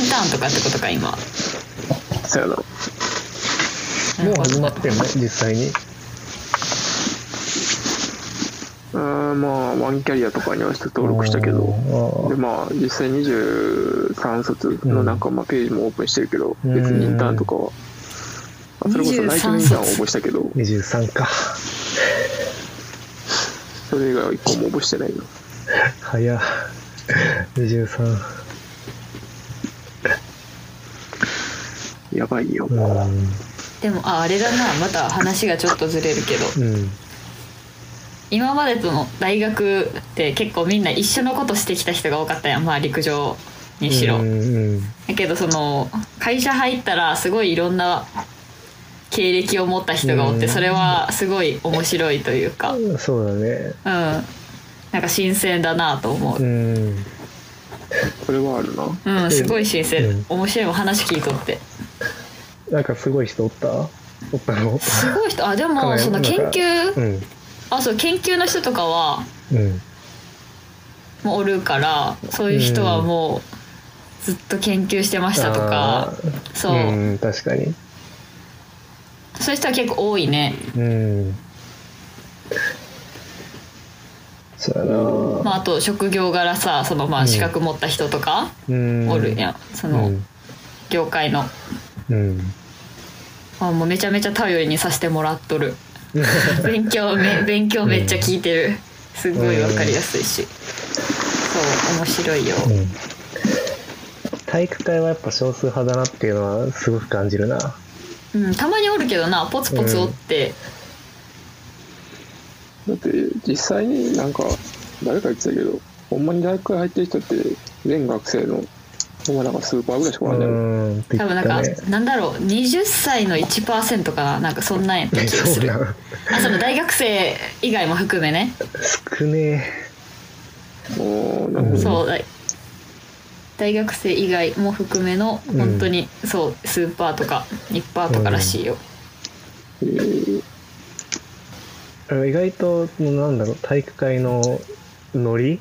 [SPEAKER 3] ターンとかってことか今。
[SPEAKER 1] そやな。
[SPEAKER 2] もう始まってんの？実際に
[SPEAKER 1] あーまあワンキャリアとかにはして登録したけど。
[SPEAKER 2] あ
[SPEAKER 1] でまあ実際23卒のなんかまあページもオープンしてるけど、
[SPEAKER 2] うん。
[SPEAKER 1] 別にインターンとかは、まあそれこそナイトのインターンを応募したけど。
[SPEAKER 2] 23か。
[SPEAKER 1] それ以外は一個も応募してないの
[SPEAKER 2] 早っ。23
[SPEAKER 1] やばいよ、
[SPEAKER 2] うん。
[SPEAKER 3] でもああれだな。また話がちょっとずれるけど。
[SPEAKER 2] うん
[SPEAKER 3] 今までとの大学って結構みんな一緒のことしてきた人が多かったやんまあ陸上にしろ、
[SPEAKER 2] うんうん。
[SPEAKER 3] だけどその会社入ったらすごいいろんな経歴を持った人がおって
[SPEAKER 2] うん。
[SPEAKER 3] それはすごい面白いというか。うん
[SPEAKER 2] そうだね。
[SPEAKER 3] なんか新鮮だなと思
[SPEAKER 2] う。
[SPEAKER 3] うん。
[SPEAKER 1] それはあるな。
[SPEAKER 3] うんすごい新
[SPEAKER 2] う
[SPEAKER 3] 鮮
[SPEAKER 2] ん。
[SPEAKER 3] 面白いもん話聞いとって。
[SPEAKER 2] なんかすごい人おった？おったの？
[SPEAKER 3] すごい人。あでもその研
[SPEAKER 2] う
[SPEAKER 3] 究
[SPEAKER 2] ん
[SPEAKER 3] あそう研究の人とかは
[SPEAKER 2] うん。
[SPEAKER 3] もうおるからそういう人はもうずっと研究してましたとか
[SPEAKER 2] あー。
[SPEAKER 3] そう。
[SPEAKER 2] うん確かに。
[SPEAKER 3] そういう人は結構多いね。
[SPEAKER 2] うん。そうやな。
[SPEAKER 3] まああと職業柄さそのま
[SPEAKER 2] うん。
[SPEAKER 3] あ資格持った人とか
[SPEAKER 2] うん。
[SPEAKER 3] おるやん。その業界の。
[SPEAKER 2] うん。
[SPEAKER 3] あもうめちゃめちゃ頼りにさせてもらっとる 勉強め勉強めっちゃ聞いてる。すごいわかりやすいし。そう面白いよ。
[SPEAKER 2] 体育会はやっぱ少数派だなっていうのはすごく感じるな。
[SPEAKER 3] うんたまにおるけどなポツポツおって。
[SPEAKER 1] だって実際になんか誰か言ってたけどほんまに大学入ってる人って全学生のほん。まなん。かスーパーぐらいしかおらんねん
[SPEAKER 2] うんって言っ
[SPEAKER 3] 多分なんか、なんだろう20歳の1%かななんかそんなんやった気がする。あその大学生以外も含めね。
[SPEAKER 2] 少ね
[SPEAKER 1] おーなるほど
[SPEAKER 3] そう大大学生以外も含めの
[SPEAKER 2] うん
[SPEAKER 3] 本当に、そうスーパーとかニッパーとからしいよ、
[SPEAKER 1] えー
[SPEAKER 2] え意外となんだろう体育会のノリ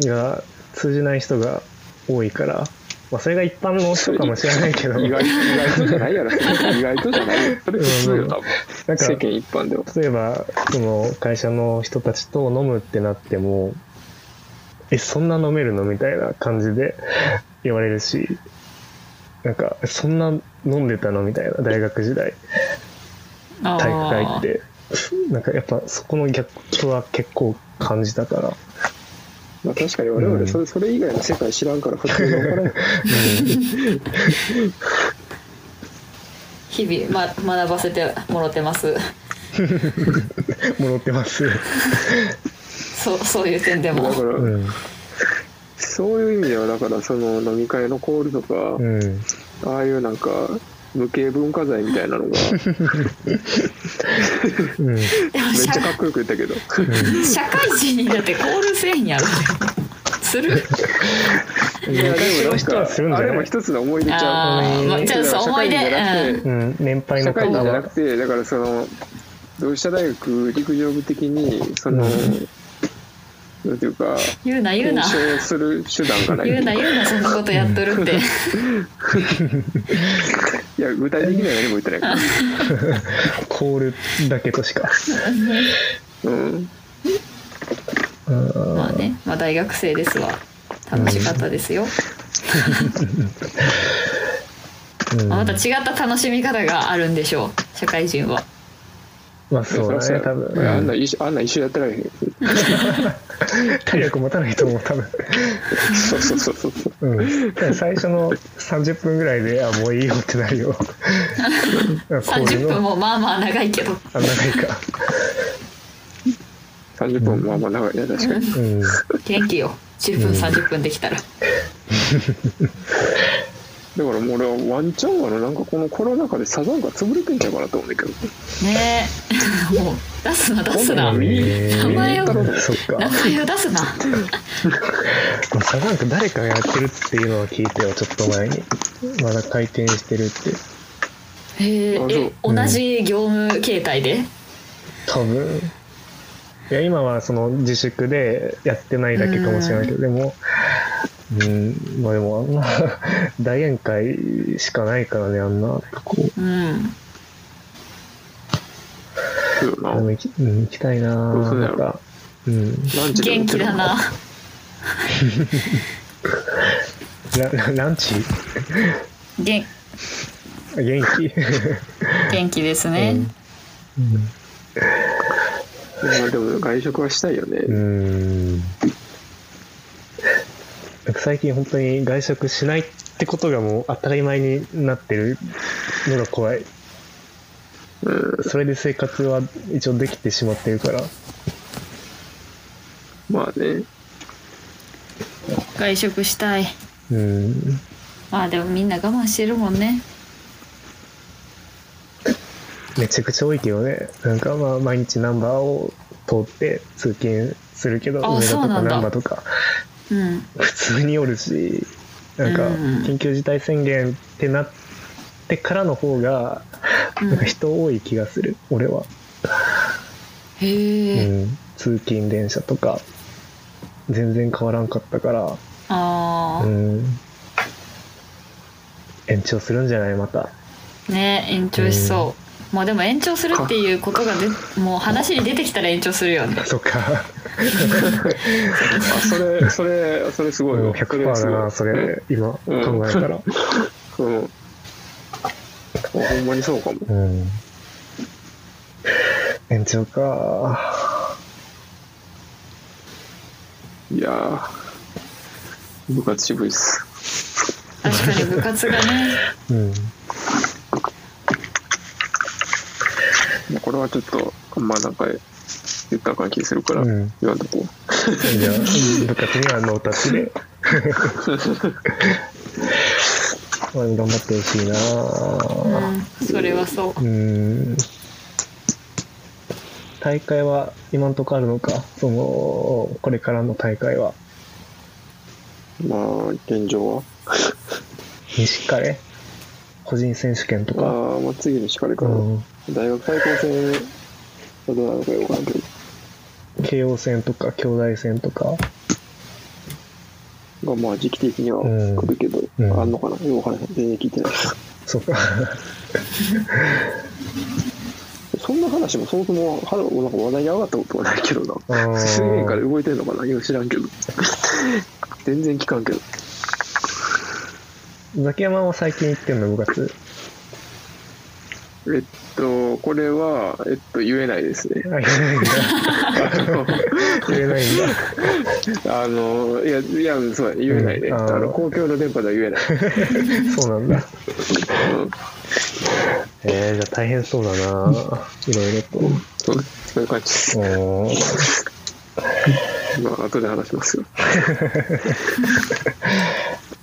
[SPEAKER 2] が通じない人が多いから、まあ、それが一般の人かもしれないけど。
[SPEAKER 1] 意外意外とじゃないやろ。意外とじゃない。よそれ普通よ多分。
[SPEAKER 2] なんか
[SPEAKER 1] 世間一般では。
[SPEAKER 2] 例えばその会社の人たちと飲むってなってもえそんな飲めるのみたいな感じで言われるしなんかそんな飲んでたのみたいな大学時代。体育会って。なんかやっぱそこのギャップは結構感じたから
[SPEAKER 1] まあ確かに我々それそれ以外の世界知らんから普通に分からん。
[SPEAKER 3] 日々、ま、学ばせてもろてます
[SPEAKER 2] 戻ってます。
[SPEAKER 3] そうそういう点でも。
[SPEAKER 1] だから、
[SPEAKER 2] うん。
[SPEAKER 1] そういう意味ではだからその飲み会のコールとか、
[SPEAKER 2] うん。
[SPEAKER 1] ああいうなんか無形文化財みたいなのが。
[SPEAKER 2] うん。
[SPEAKER 1] めっ
[SPEAKER 3] 社
[SPEAKER 1] ちゃかっこよく言ったけど。
[SPEAKER 3] 社会人になってコールせんやろ。する？
[SPEAKER 1] いやでもなん
[SPEAKER 2] 人はするんじゃない
[SPEAKER 1] かあれも一つの思い出ちゃう。
[SPEAKER 3] まあ、じゃあそう思い出
[SPEAKER 1] 社会人じゃなくて
[SPEAKER 3] うん。
[SPEAKER 2] うん。年配
[SPEAKER 1] 社
[SPEAKER 2] の方
[SPEAKER 1] 会人じゃなく
[SPEAKER 2] は
[SPEAKER 1] てだからその同志社大学陸上部的にその、
[SPEAKER 2] うん
[SPEAKER 1] なんていうか
[SPEAKER 3] 言うな言うな。
[SPEAKER 1] 検証する手段がない。
[SPEAKER 3] 言うな言うなそんなことやっとるって。
[SPEAKER 1] いや具体的には何も言ってないから。
[SPEAKER 2] コールだけとしか。
[SPEAKER 1] うん。
[SPEAKER 2] うん
[SPEAKER 3] まあね、まあ、大学生ですわ。楽しかったですよ、
[SPEAKER 2] うん。
[SPEAKER 3] まあまた違った楽しみ方があるんでしょう社会人は
[SPEAKER 2] まあそうだね多分。
[SPEAKER 1] あんな一緒あんな一緒やってら
[SPEAKER 2] 体力持たないと思う多分。
[SPEAKER 1] そうそうそうそう。
[SPEAKER 2] うん、最初の30分ぐらいであもういいよってなるよ。
[SPEAKER 3] 30分
[SPEAKER 2] も
[SPEAKER 3] もまあまあ長いけど。
[SPEAKER 2] あ長いか。
[SPEAKER 1] 30分まあまあ長いね確かに。
[SPEAKER 2] うん。
[SPEAKER 3] 元気よ。10分30分できたら、
[SPEAKER 1] だからもう俺はワンチャンはななんかこのコロナ禍でサザンが潰れてんちゃうかなと思うんだけど。
[SPEAKER 3] ねえ。もう出すな出すな。名前を。名前を。出すな。
[SPEAKER 2] サザンク誰かがやってるっていうのを聞いてよちょっと前に。まだ回転してるって。
[SPEAKER 3] えー、え
[SPEAKER 2] そう。
[SPEAKER 3] 同じ業務形態で？
[SPEAKER 2] 多分いや今はその自粛でやってないだけかもしれないけどでもうん。まあでもあんな大宴会しかないからねあんな。とこ
[SPEAKER 3] う。ん。
[SPEAKER 1] そう
[SPEAKER 2] でも行き,、うん、行きたいな
[SPEAKER 1] どうすんのやろ？
[SPEAKER 2] なんかうん。
[SPEAKER 1] ランチでも
[SPEAKER 3] 元気だな？
[SPEAKER 2] ララランチ？
[SPEAKER 3] 元
[SPEAKER 2] 元気？
[SPEAKER 3] 元気ですね、
[SPEAKER 2] うん。
[SPEAKER 1] まあでも外食はしたいよね、
[SPEAKER 2] うん最近本当に外食しないってことがもう当たり前になってるのが怖い。
[SPEAKER 1] うん、
[SPEAKER 2] それで生活は一応できてしまってるから。
[SPEAKER 1] まあね。
[SPEAKER 3] 外食したい。
[SPEAKER 2] うん。
[SPEAKER 3] まあでもみんな我慢してるもんね。
[SPEAKER 2] めちゃくちゃ多いけどね。なんかまあ毎日ナンバーを通って通勤するけど
[SPEAKER 3] あ
[SPEAKER 2] 梅田とか
[SPEAKER 3] そうなんだ。
[SPEAKER 2] 難波とか
[SPEAKER 3] うん。
[SPEAKER 2] 普通におるしなんか
[SPEAKER 3] うん
[SPEAKER 2] 緊急事態宣言ってなってからの方が
[SPEAKER 3] うん。
[SPEAKER 2] なんか人多い気がする、俺は、
[SPEAKER 3] へえ、
[SPEAKER 2] うん、通勤電車とか全然変わらんかったから。
[SPEAKER 3] ああ、
[SPEAKER 2] うん。延長するんじゃないまた。
[SPEAKER 3] ね延長しそう、まあでも延長するっていうことがでもう話に出てきたら延長するよね。
[SPEAKER 2] そっか。
[SPEAKER 1] あそれそれそれすごいよ。
[SPEAKER 2] 100%だなそれ今考えたら。
[SPEAKER 1] うん。あほんまにそうかも。
[SPEAKER 2] うん。延長か。
[SPEAKER 1] いやー。部活渋いっす。
[SPEAKER 3] 確かに部活がね。
[SPEAKER 2] うん
[SPEAKER 1] もうこれはちょっとあんまなんか言ったらあかん気するから
[SPEAKER 2] うん。
[SPEAKER 1] 言わんとこ
[SPEAKER 2] じゃあ部活にはノータッチで。まあ頑張ってほしいな。
[SPEAKER 3] うんそれはそう。
[SPEAKER 2] うん。大会は今んとこあるのか？そのこれからの大会は。
[SPEAKER 1] まあ現状は？
[SPEAKER 2] 西カレ？個人選手権とか？
[SPEAKER 1] ああまあ次にしかれかな、
[SPEAKER 2] うん
[SPEAKER 1] 大学対抗戦はどうなのかよくわからんけど。
[SPEAKER 2] 慶応戦とか兄弟戦とか。
[SPEAKER 1] がまあ時期的には
[SPEAKER 2] うん。
[SPEAKER 1] 来るけど、
[SPEAKER 2] うん。
[SPEAKER 1] あんのかな？よくわからへん。全然聞いてない。
[SPEAKER 2] そうか。
[SPEAKER 1] そんな話もそもそもはなんか話題に上がったことはないけどな。水面下で動いてんのかな？よく知らんけど。全然聞かんけど。
[SPEAKER 2] ザキヤマは最近行ってんの？部活
[SPEAKER 1] えっとこれはえっと言えないですね。
[SPEAKER 2] あ言えないんだ。言えないんだ
[SPEAKER 1] あのいやいやそう言えないね、
[SPEAKER 2] うんあー。
[SPEAKER 1] あの公共の電波では言えない、
[SPEAKER 2] そうなんだ。
[SPEAKER 1] うん。
[SPEAKER 2] えー、じゃあ大変そうだな。いろいろと。
[SPEAKER 1] そうそういう感じです。まあ後で話しますよ。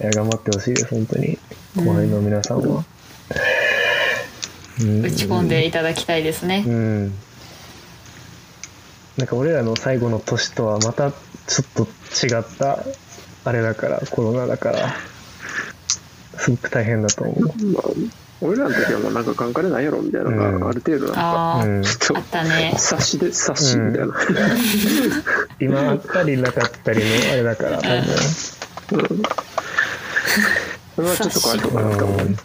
[SPEAKER 2] いや頑張ってほしいです本当に。後輩の皆さんは、うん
[SPEAKER 3] 打ち込んでいただきたいですね。
[SPEAKER 2] うん。なんか俺らの最後の年とはまたちょっと違ったあれだからコロナだから。すごく大変だと思う。
[SPEAKER 1] まあ俺らの時はもうなんか考えないやろみたいなのが、
[SPEAKER 2] うん。
[SPEAKER 1] ある程度なんか
[SPEAKER 3] ああ、
[SPEAKER 2] うん。
[SPEAKER 1] ちょっ
[SPEAKER 3] あったね。
[SPEAKER 1] と察しで察しみたいな、
[SPEAKER 2] 今あったりなかったりのあれだから多分。
[SPEAKER 1] うん。それはちょっと変わるとかなと思う、
[SPEAKER 2] うん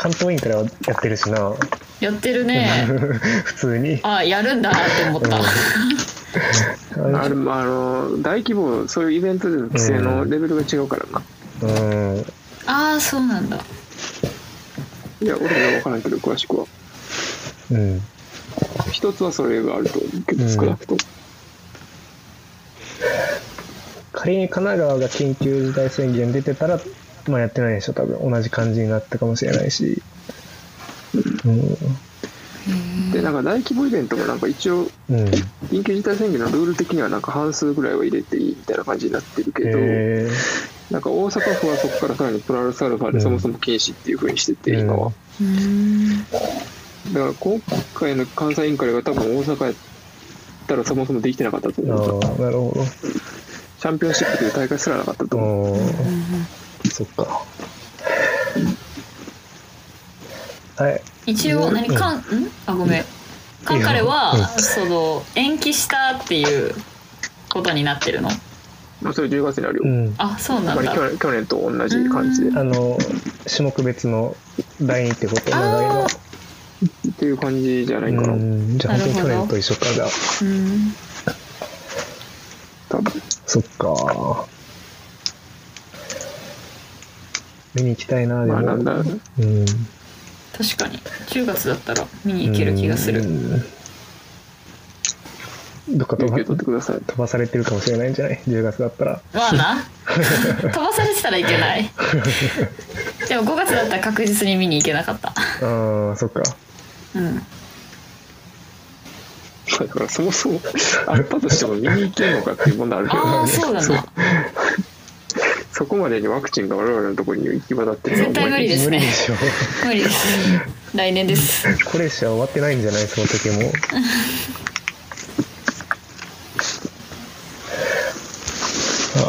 [SPEAKER 2] 関東インからはやってるしな。
[SPEAKER 3] やってるね。
[SPEAKER 2] 普通に。
[SPEAKER 3] あやるんだって思った、
[SPEAKER 1] あれもあの大規模そういうイベントでの規制のレベルが違うからな、
[SPEAKER 2] うん。
[SPEAKER 3] ああそうなんだ。
[SPEAKER 1] いや俺は分からんけど詳しくは。
[SPEAKER 2] うん。
[SPEAKER 1] 一つはそれがあると思うけど
[SPEAKER 2] うん。
[SPEAKER 1] 少なくとも、
[SPEAKER 2] 仮に神奈川が緊急事態宣言出てたら、まあやってないでしょ、多分。同じ感じになったかもしれないし。うん。
[SPEAKER 1] でなんか大規模イベントもなんか一応
[SPEAKER 2] うん。
[SPEAKER 1] 緊急事態宣言のルール的にはなんか半数ぐらいは入れていいみたいな感じになってるけど、
[SPEAKER 2] え
[SPEAKER 1] なんか大阪府はそこからさらにプラスアルファでそもそも禁止っていうふうにしてて、
[SPEAKER 2] うん
[SPEAKER 1] 今は
[SPEAKER 3] うん
[SPEAKER 1] だから今回の関西委員会が多分大阪やったらそもそもできてなかったと
[SPEAKER 2] ー、
[SPEAKER 1] 思う
[SPEAKER 2] なるほど。
[SPEAKER 1] チャンピオンシップという大会すらなかったと思う
[SPEAKER 2] うん。そっか。はい。
[SPEAKER 3] 一応何かん。ん？あごめん。カンカレは
[SPEAKER 2] うん。
[SPEAKER 3] その延期したっていうことになってるの？
[SPEAKER 1] まあそれ10月にあるよ、
[SPEAKER 2] うん。
[SPEAKER 3] あそうなんだ。
[SPEAKER 1] 去年去年と同じ感じで。
[SPEAKER 2] あの、種目別のラインってこと？の
[SPEAKER 3] あ。
[SPEAKER 1] っていう感じじゃないかな、
[SPEAKER 2] うん。じゃあ本当に去年と一緒かじゃあ。
[SPEAKER 3] うん。
[SPEAKER 1] 多分。
[SPEAKER 2] そっか。見に行きたいな、でも。
[SPEAKER 1] まあなんだ
[SPEAKER 2] うん。
[SPEAKER 3] 確かに。10月だったら見に行ける気がする。
[SPEAKER 2] うん。どっか飛ば
[SPEAKER 1] ってください。
[SPEAKER 2] 飛ばされてるかもしれないんじゃない ?10 月だったら。
[SPEAKER 3] まあな。飛ばされてたらいけない。でも5月だったら確実に見に行けなかった。
[SPEAKER 2] ああ、そっか。
[SPEAKER 3] うん。
[SPEAKER 1] だからそもそもあったとしても見に行けるのかっていう問題あるけど
[SPEAKER 3] ああそうだな
[SPEAKER 1] そこまでにワクチンが我々のところに行き渡ってる
[SPEAKER 3] 絶対無理ですね。
[SPEAKER 2] 無理でしょ。
[SPEAKER 3] 無理です。来年です。
[SPEAKER 2] これしか終わってないんじゃない？その時も。あ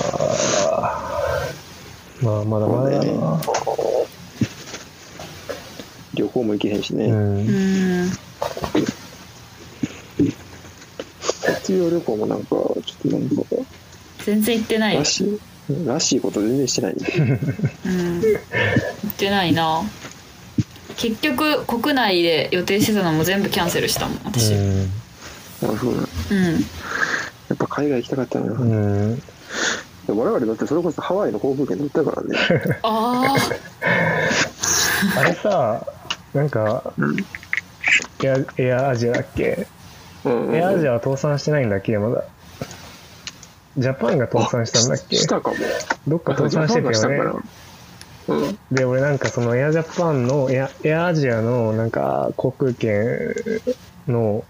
[SPEAKER 2] ー。まあまだまだ。だな
[SPEAKER 1] 旅行も行けへんしね、
[SPEAKER 2] う
[SPEAKER 3] うん。ん
[SPEAKER 1] 卒業旅行もなんかちょっとなんか。
[SPEAKER 3] 全然行ってない。
[SPEAKER 1] らしいらしいこと全然してない。ね
[SPEAKER 3] うん。行ってないな。結局国内で予定してたのも全部キャンセルしたもん私。うん、
[SPEAKER 1] あそうなん。やっぱ海外行きたかったのよ、
[SPEAKER 2] うん、うん、
[SPEAKER 1] 我々だってそれこそハワイの航空券乗ったからね。
[SPEAKER 3] あ
[SPEAKER 2] あれさなんか
[SPEAKER 1] うん。
[SPEAKER 2] エアエアアジアだっけ？
[SPEAKER 1] うんうん。
[SPEAKER 2] エアアジアは倒産してないんだっけ？まだジャパンが倒産したんだっけ？
[SPEAKER 1] したかも。
[SPEAKER 2] どっか倒産してたよね。で俺なんかそのエアジャパンのエアエアアジアのなんか航空券の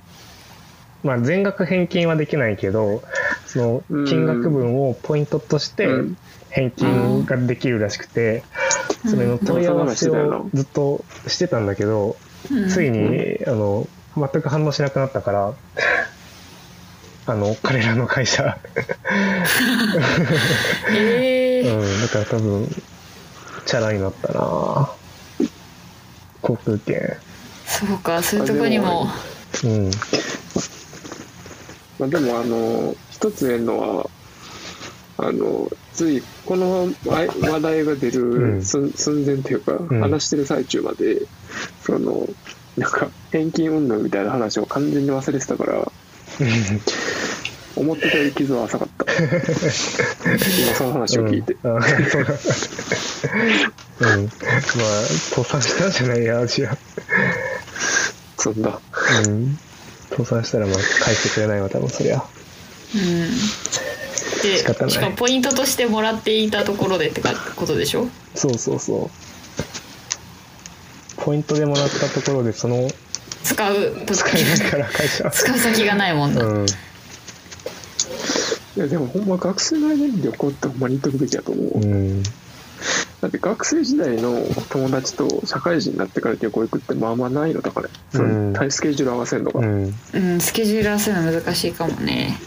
[SPEAKER 2] まあ全額返金はできないけどその金額分をポイントとして
[SPEAKER 1] うん。
[SPEAKER 2] 返金ができるらしくてそれの問い合わせをずっとしてたんだけど
[SPEAKER 3] あ
[SPEAKER 2] ついにあの全く反応しなくなったからあの彼らの会社。
[SPEAKER 3] ええ
[SPEAKER 2] うんだから多分チャラになったな。航空券。
[SPEAKER 3] そうかそういうとこにも。
[SPEAKER 2] うん。
[SPEAKER 1] まあ、でもあの一つ言えるのはあのついこの話話題が出
[SPEAKER 2] うん。
[SPEAKER 1] る寸,、寸前というか、
[SPEAKER 2] ん。
[SPEAKER 1] 話してる最中までそのなんか返金云々みたいな話を完全に忘れてたから 思ってたより傷は浅かった。今その話を聞いて、
[SPEAKER 2] うん、あそうだうん。まあ倒産したんじゃないやアジア
[SPEAKER 1] そんな
[SPEAKER 2] うん。倒産したらまあ返してくれないわ多分そりゃ。
[SPEAKER 3] うん。で
[SPEAKER 2] 仕方ない。
[SPEAKER 3] しかもポイントとしてもらっていたところでってかことでしょ？
[SPEAKER 2] そうそうそう。ポイントでもらったところでその
[SPEAKER 3] 使う時
[SPEAKER 2] 使えないから会社
[SPEAKER 3] 使う先がないもんな、
[SPEAKER 2] うん
[SPEAKER 1] いやでもほんま学生の間に旅行ってほんまに行っとくべきだと思う、
[SPEAKER 2] うん
[SPEAKER 1] だって学生時代の友達と社会人になってから旅行行くってまあまあ難易度高い、そ
[SPEAKER 2] うん。
[SPEAKER 1] のスケジュール合わせるのが、
[SPEAKER 2] うん。
[SPEAKER 3] うん、スケジュール合わせるの難しいかもね。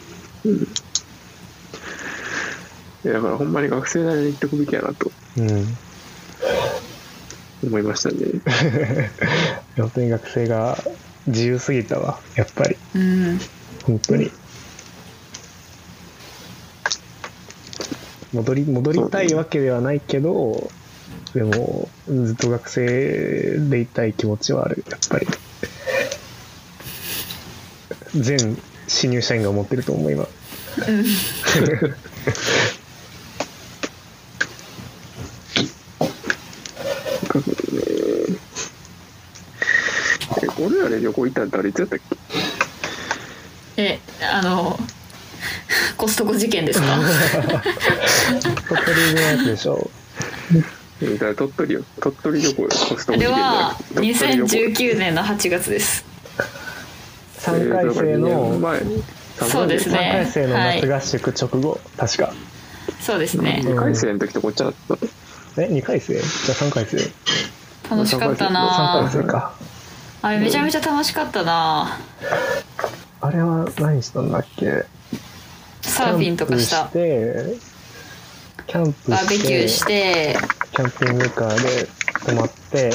[SPEAKER 1] いやだからほんまに学生なりに行っとくべきやなと。
[SPEAKER 2] うん
[SPEAKER 1] 思いましたね。
[SPEAKER 2] 本当に学生が自由すぎたわやっぱり。
[SPEAKER 3] うん。
[SPEAKER 2] 本当に戻り戻りたいわけではないけどでもずっと学生でいたい気持ちはある。やっぱり。全新入社員が思ってると思う今。
[SPEAKER 1] 俺らで旅行行ったん誰？いつやったっけ？
[SPEAKER 3] えあのコストコ事件ですか？
[SPEAKER 2] 鳥取のやつでしょ
[SPEAKER 1] えだから鳥取よ鳥取旅行よコストコ事件じゃな
[SPEAKER 3] は
[SPEAKER 1] くて鳥取旅行
[SPEAKER 3] 2019年の8月です
[SPEAKER 2] 3回生の、
[SPEAKER 1] 前
[SPEAKER 3] そうですね。
[SPEAKER 2] 3回生の夏合宿直後、確か。
[SPEAKER 3] そうですね。
[SPEAKER 1] 2回生の時とこっちゃった。
[SPEAKER 2] え2回生？じゃあ3回生。
[SPEAKER 3] 楽しかった
[SPEAKER 2] 3
[SPEAKER 3] な
[SPEAKER 2] 回生か。
[SPEAKER 3] あれめちゃめちゃ楽しかったな。
[SPEAKER 2] あれは何したんだっけ？
[SPEAKER 3] サーフィンとかした。
[SPEAKER 2] キャンプしてキャンプして
[SPEAKER 3] バーベキューして。
[SPEAKER 2] キャンピングカーで泊まって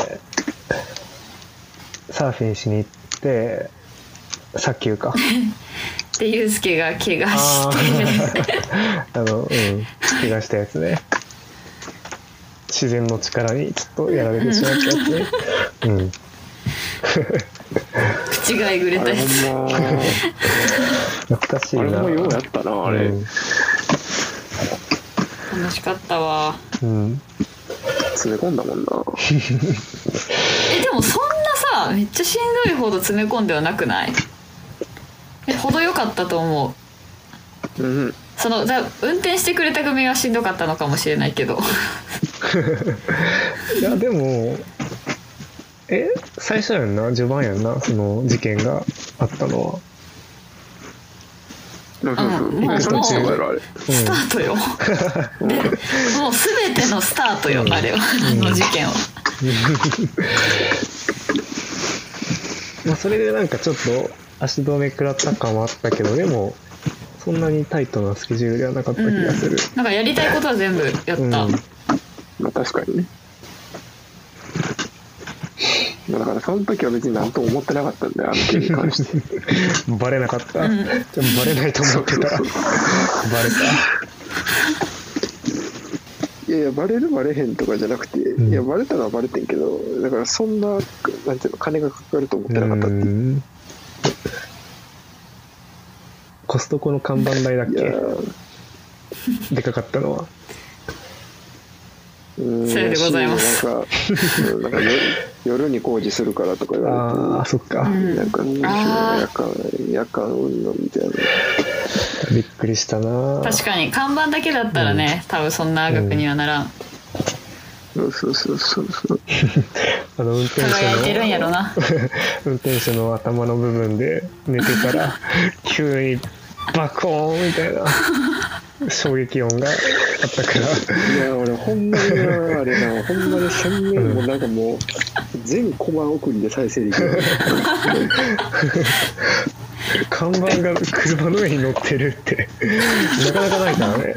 [SPEAKER 2] サーフィンしに行って砂丘か。
[SPEAKER 3] でユうスケが怪我
[SPEAKER 2] あ
[SPEAKER 3] して。
[SPEAKER 2] ー。あのうん。怪我したやつね。自然の力にちょっとやられてしまったやつね。うん
[SPEAKER 3] 口がえぐれ
[SPEAKER 1] あれ
[SPEAKER 3] たやつ
[SPEAKER 2] 懐かしいな。
[SPEAKER 1] あれもようやったなあれ、
[SPEAKER 2] うん。
[SPEAKER 3] 楽しかったわ。
[SPEAKER 2] うん。
[SPEAKER 1] 詰め込んだもんな。
[SPEAKER 3] えでもそんなさめっちゃしんどいほど詰め込んではなくない？え程よかったと思う。
[SPEAKER 1] うん。
[SPEAKER 3] そのだ運転してくれた組はしんどかったのかもしれないけど。
[SPEAKER 2] いやでもえ最初やんな？序盤やんな？その事件があったのは。
[SPEAKER 1] そうそう。そうスタートやろあれ。
[SPEAKER 3] スタートよ、でもう全てのスタートよ、あれは。あの事件は、
[SPEAKER 2] まあ、それでなんかちょっと足止め食らった感はあったけどでもそんなにタイトなスケジュールではなかった気がする、
[SPEAKER 3] なんかやりたいことは全部やった、
[SPEAKER 2] うん。
[SPEAKER 1] まあ確かにねまあだからその時は別に何とも思ってなかったんだよあの件に関して。
[SPEAKER 2] バレなかった、
[SPEAKER 3] うん。
[SPEAKER 2] でもバレないと思ってた。バレ
[SPEAKER 1] いやいやバレるバレへんとかじゃなくて、
[SPEAKER 2] ん。
[SPEAKER 1] いやバレたのはバレてんけどだからそんななんていうの金がかかると思って
[SPEAKER 2] た
[SPEAKER 1] なかったっていう。
[SPEAKER 2] うん。コストコの看板代だっけ？でかかったのは。
[SPEAKER 1] うん
[SPEAKER 3] それでございます。
[SPEAKER 1] なんかうん。なんか夜夜に工事するからとか言われて
[SPEAKER 2] ああそっか、
[SPEAKER 3] うん。
[SPEAKER 1] なん夜間夜間運動みたいな。
[SPEAKER 2] びっくりしたな。
[SPEAKER 3] 確かに看板だけだったらね、多分そんな額にはならん、
[SPEAKER 1] そうそうそうそうそう。
[SPEAKER 2] あの運転手の
[SPEAKER 3] 輝いてるんやろな。
[SPEAKER 2] 運転手の頭の部分で寝てたら 急にバコーンみたいな衝撃音があったから。
[SPEAKER 1] いや俺ほんまになあれなほんまに鮮明もうなんかもう全コマ送りで再生できる。
[SPEAKER 2] 看板が車の上に乗ってるって。なかなかないからね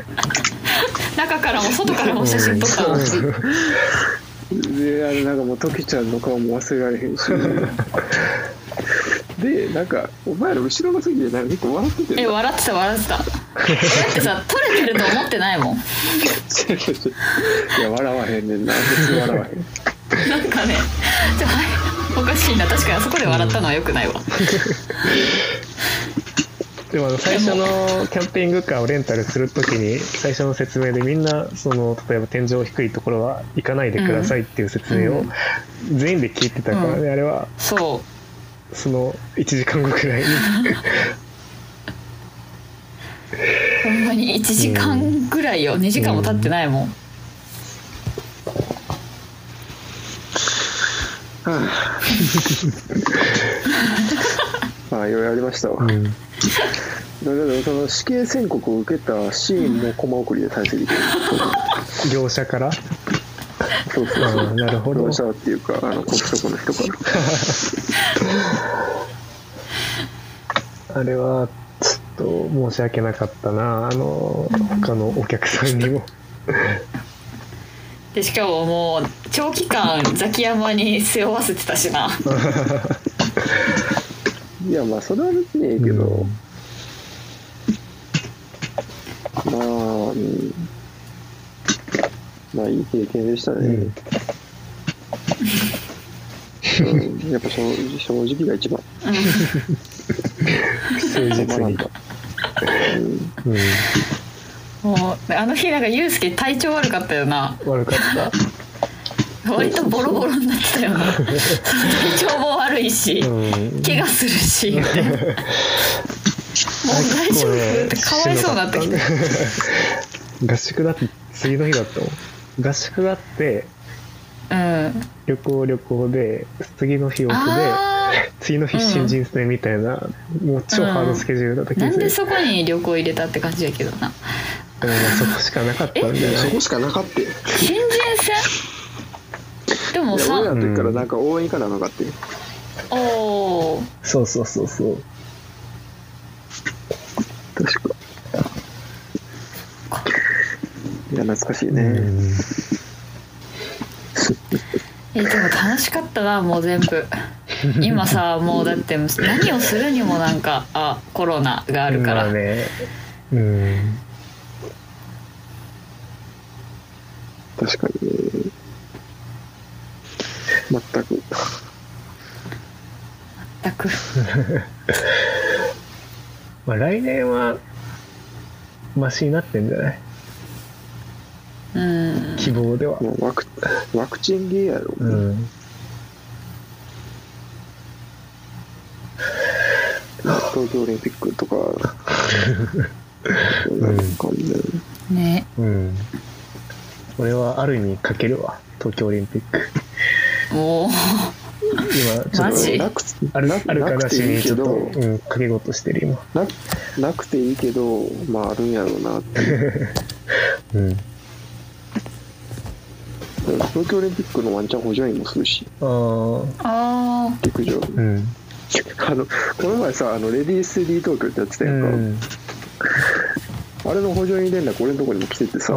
[SPEAKER 3] 中からも外からも写真撮ったもん、
[SPEAKER 1] であれなんかもうトキちゃんの顔も忘れられへんしでなんかお前ら後ろの席でなんか結構笑ってて
[SPEAKER 3] え笑ってた笑ってた。だってさ撮れてると思ってないもん。
[SPEAKER 1] いや笑わへんねんな。別に笑わへん。
[SPEAKER 3] なんかねおかしいな。確かにあそこで笑ったのはよくないわ、
[SPEAKER 2] でもあの最初のキャンピングカーをレンタルするときに最初の説明でみんなその例えば天井低いところは行かないでくださいっていう説明を全員で聞いてたからね、
[SPEAKER 3] うん。
[SPEAKER 2] あれは。
[SPEAKER 3] そう
[SPEAKER 2] その1時間後くらいに。
[SPEAKER 3] ほんまに1時間ぐらいよ。2時間も経ってないもん、
[SPEAKER 1] あ。あいろいろありましたわ、
[SPEAKER 2] うん。
[SPEAKER 1] だけどその死刑宣告を受けたシーンもコマ送りで再生できる。
[SPEAKER 2] 業者から？
[SPEAKER 1] そうそう。そう
[SPEAKER 2] なるほど。
[SPEAKER 1] 業者っていうかあのコストコの人から
[SPEAKER 2] あれはちょっと申し訳なかったなあの他のお客さんにも。
[SPEAKER 3] でしかももう長期間ザキヤマに背負わせてたしな。い
[SPEAKER 1] やまあそれは別にええけど、
[SPEAKER 2] うん。
[SPEAKER 1] まあ、うん、まあいい経験でしたね、
[SPEAKER 2] うん。
[SPEAKER 1] うん。やっぱ正正直が一番。
[SPEAKER 3] うん。
[SPEAKER 2] 誠実に
[SPEAKER 1] うん。
[SPEAKER 2] うん。
[SPEAKER 3] もうあの日なんかユうスケ体調悪かったよな。
[SPEAKER 2] 悪かった。
[SPEAKER 3] 割とボロボロになってたよな。体 調も悪いし、
[SPEAKER 2] うん。
[SPEAKER 3] 怪我するし。みたいなもう大丈夫？ってかわいそうになってきて
[SPEAKER 2] 合宿だって次の日だったもん合宿があって
[SPEAKER 3] うん。
[SPEAKER 2] 旅行旅行で次の日オフで
[SPEAKER 3] あ
[SPEAKER 2] 次の日新人戦みたいな、もう超ハードスケジュールだった気がする、
[SPEAKER 3] ーなんでそこに旅行入れたって感じやけどな。
[SPEAKER 2] うんまあそこしかなかったんじゃない
[SPEAKER 1] そこしかなかったよ。
[SPEAKER 3] 新人戦？でもさ
[SPEAKER 1] いや俺らの時からなんか応援行かなあかんかって
[SPEAKER 3] おお
[SPEAKER 2] そうそうそうそう
[SPEAKER 1] 確かいや懐かしいね、
[SPEAKER 2] うん。
[SPEAKER 3] えでも楽しかったなもう全部。今さもうだって何をするにもなんかあコロナがあるから、
[SPEAKER 2] まあね。うん。
[SPEAKER 1] 確かにね。全く。
[SPEAKER 3] 全く。
[SPEAKER 2] まあ来年はマシになってんじゃない？
[SPEAKER 3] うん。
[SPEAKER 2] 希望では。
[SPEAKER 1] もうワクワクチンゲーやろ、
[SPEAKER 2] うん。
[SPEAKER 1] 東京オリンピックとか。そん。ね。
[SPEAKER 3] ね
[SPEAKER 2] うん。俺はある意味かけるわ。東京オリンピック。
[SPEAKER 3] もう
[SPEAKER 2] 今ちょっとある
[SPEAKER 1] な
[SPEAKER 2] あるかなし
[SPEAKER 1] なくていい
[SPEAKER 2] にちょっと、
[SPEAKER 1] けど。
[SPEAKER 2] うん、かけ事してる今。
[SPEAKER 1] ななくていいけどまああるんやろうなって。
[SPEAKER 2] うん
[SPEAKER 1] 東京オリンピックのワンチャン補助員もするし
[SPEAKER 2] ああ
[SPEAKER 3] あ
[SPEAKER 1] 陸上。
[SPEAKER 2] うん。
[SPEAKER 1] あのこの前さあのレディース D 東京ってやってた
[SPEAKER 2] う
[SPEAKER 1] やんか、
[SPEAKER 2] ん。
[SPEAKER 1] あれの補助員連絡俺のとこにも来ててさ、
[SPEAKER 2] あ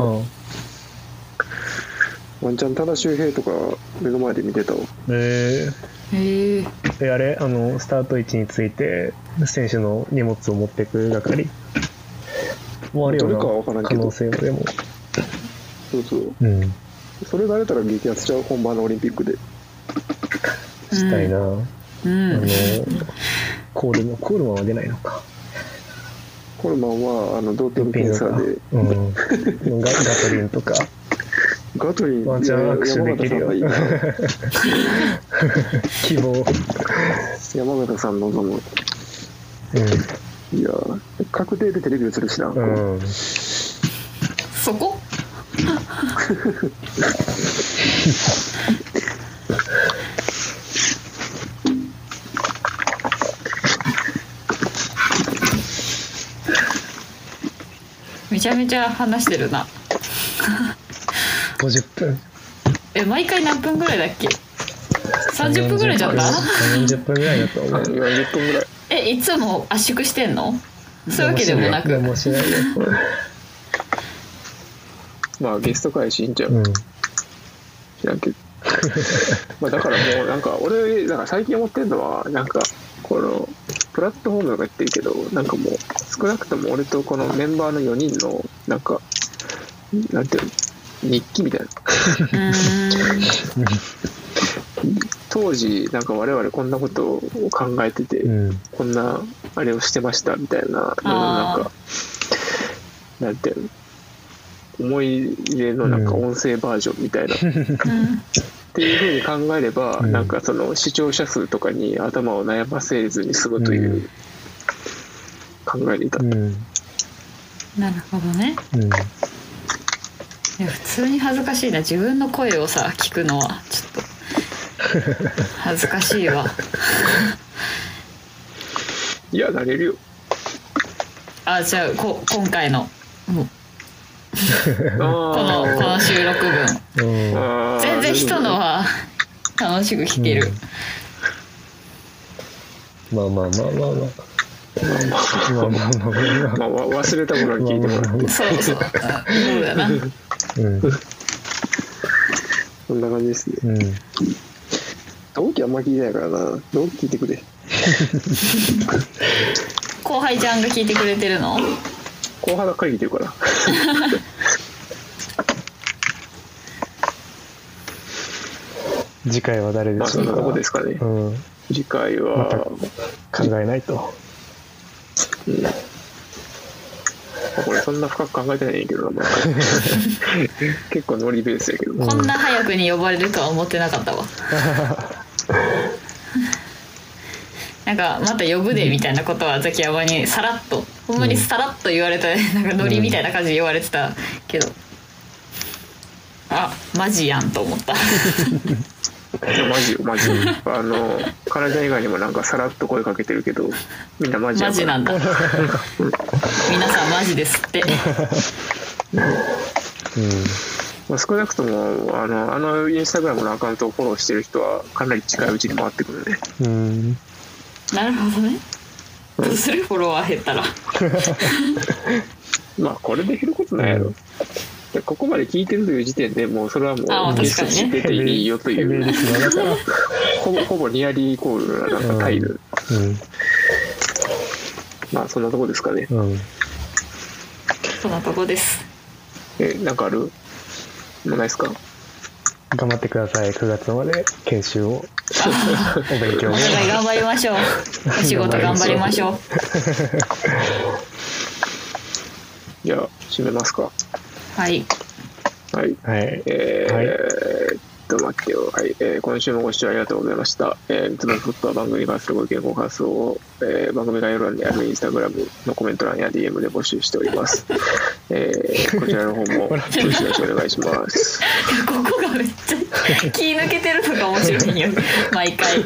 [SPEAKER 1] ワンチャン多田修平とか目の前で見てたわ。
[SPEAKER 3] へえ
[SPEAKER 2] ー、であれ？あのスタート位置について選手の荷物を持ってく係もうあるよ
[SPEAKER 1] どれかは分から
[SPEAKER 2] なん可
[SPEAKER 1] けど。
[SPEAKER 2] 能性はでも。
[SPEAKER 1] そうそう。
[SPEAKER 2] うん
[SPEAKER 1] それが出たら激アツちゃう本番のオリンピックで。
[SPEAKER 2] したいな、
[SPEAKER 3] う
[SPEAKER 2] あの
[SPEAKER 3] ん
[SPEAKER 2] コールマコールマンは出ないのか。
[SPEAKER 1] コルマンはあのドーピング検査で
[SPEAKER 2] うん、ガガトリンとか。
[SPEAKER 1] ガトリン
[SPEAKER 2] ワンチャン握手
[SPEAKER 1] 山
[SPEAKER 2] できるよ。
[SPEAKER 1] 形さんがいいな。
[SPEAKER 2] 希望。
[SPEAKER 1] 山形さん望む。いや確定でテレビ映るしな、
[SPEAKER 2] うん、
[SPEAKER 3] めちゃめちゃ話してるな。
[SPEAKER 2] 50分。
[SPEAKER 3] え毎回何分ぐらいだっけ？30分ぐらいじゃった
[SPEAKER 2] 40分ぐらいだと思う。
[SPEAKER 1] 40分ぐらい。
[SPEAKER 3] えいつも圧縮してんの？そういうわけでもなく。
[SPEAKER 2] でもしないよ
[SPEAKER 1] まあゲスト会しんちゃう、
[SPEAKER 2] うん。
[SPEAKER 1] 知らんけど。まあだからもうなんか俺なんか最近思ってんのはなんかこのプラットフォームとか言ってるけどなんかもう少なくとも俺とこのメンバーの4人のなんかなんていうの日記みたいな。当時なんか我々こんなことを考えてて、
[SPEAKER 2] うん。
[SPEAKER 1] こんなあれをしてましたみたいなののなんかなんていうの思い入れのなんか音声バージョンみたいな、っていうふうに考えれば、
[SPEAKER 2] うん。
[SPEAKER 1] なんかその視聴者数とかに頭を悩ませずに済むといううん。考えに至った、
[SPEAKER 2] うん。
[SPEAKER 3] なるほどね。
[SPEAKER 2] うん。
[SPEAKER 3] いや普通に恥ずかしいな。自分の声をさ聞くのは。ちょっと。恥ずかしいわ。
[SPEAKER 1] いやなれるよ。
[SPEAKER 3] あじゃあこ今回の。もう
[SPEAKER 1] こ
[SPEAKER 3] このこの収録分。
[SPEAKER 2] うん。
[SPEAKER 3] 全然人のは楽しく聞ける、
[SPEAKER 2] まあまあまあまあまあ。まあまあまあまあまあ。
[SPEAKER 1] まあわ忘れた頃に聞いてもらって
[SPEAKER 3] そうそうそうだな。
[SPEAKER 2] うん。
[SPEAKER 1] そんな感じですね
[SPEAKER 2] うん。
[SPEAKER 1] 同期あんま聞いてないからな。同期聞いてくれ
[SPEAKER 3] 後輩ちゃんが聞いてくれてるの？
[SPEAKER 1] 後輩ばっかり聞いてるから
[SPEAKER 2] 次回は誰で
[SPEAKER 1] まあそんなとこですかね。
[SPEAKER 2] うん。
[SPEAKER 1] 次回は、
[SPEAKER 2] 考えないと。
[SPEAKER 1] うん。まあこれそんな深く考えてないんやけどな、まあ。結構ノリベースやけど、
[SPEAKER 2] うん。
[SPEAKER 3] こんな早くに呼ばれるとは思ってなかったわ。なんかまた呼ぶでみたいなことはザキヤマにさらっとほんまにさらっと言われたなんかノリみたいな感じで言われてたけどあマジやんと思った
[SPEAKER 1] マジよマジよ。あの体以外にもなんかさらっと声かけてるけどみんなマジ
[SPEAKER 3] マジなんだ。皆さんマジですって。
[SPEAKER 1] まあ、少なくともあのあのインスタグラムのアカウントをフォローしてる人はかなり近いうちに回ってくるね。
[SPEAKER 2] うん。うん
[SPEAKER 3] なるほどね。どうする？フォロワー減ったら。
[SPEAKER 1] まあこれで減ることないやろ、でここまで聞いてるという時点でもうそれはも
[SPEAKER 3] あ
[SPEAKER 1] うゲストしてていいよという。
[SPEAKER 2] スナーだから
[SPEAKER 1] ほぼほぼニアリーイコールななんかタイル、
[SPEAKER 2] うん。
[SPEAKER 1] まあそんなとこですかね。
[SPEAKER 2] うん。
[SPEAKER 3] そんなとこです。
[SPEAKER 1] えなんかある？もうないですか？
[SPEAKER 2] 頑張ってください。9月まで研修を。お勉強を。
[SPEAKER 3] お互い頑張りましょう。お仕事頑張りましょ
[SPEAKER 1] じゃあ締めますか。
[SPEAKER 3] うはい
[SPEAKER 1] はい
[SPEAKER 2] はい
[SPEAKER 1] えー
[SPEAKER 2] はい
[SPEAKER 1] っと待ってよ。はい。えー今週もご視聴ありがとうございました。えー、ミツバチポットは番組に関するご意見、ご感想を、えー番組概要欄にあるインスタグラムのコメント欄や DM で募集しております。えーこちらの方も、よろしくお願いします。
[SPEAKER 3] ここがめっちゃ気抜けてるのが面白いんよ 毎回
[SPEAKER 1] い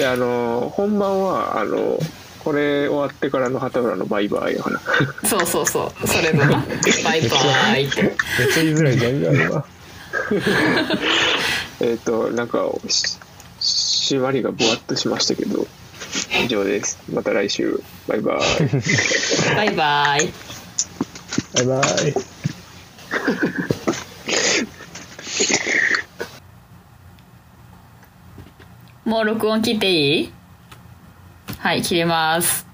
[SPEAKER 1] や、あのー本番は、あのーこれ終わってからの畑村のバイバイやから。
[SPEAKER 3] そうそうそうそれのな バイバイって
[SPEAKER 2] めっちゃ言いづらいじゃん今
[SPEAKER 1] えっと、なんか、し締まりがぼわっとしましたけど、以上です。また来週。バイバイ。
[SPEAKER 3] バイバイ
[SPEAKER 2] バイバイ
[SPEAKER 3] もう録音切っていい？はい切ります。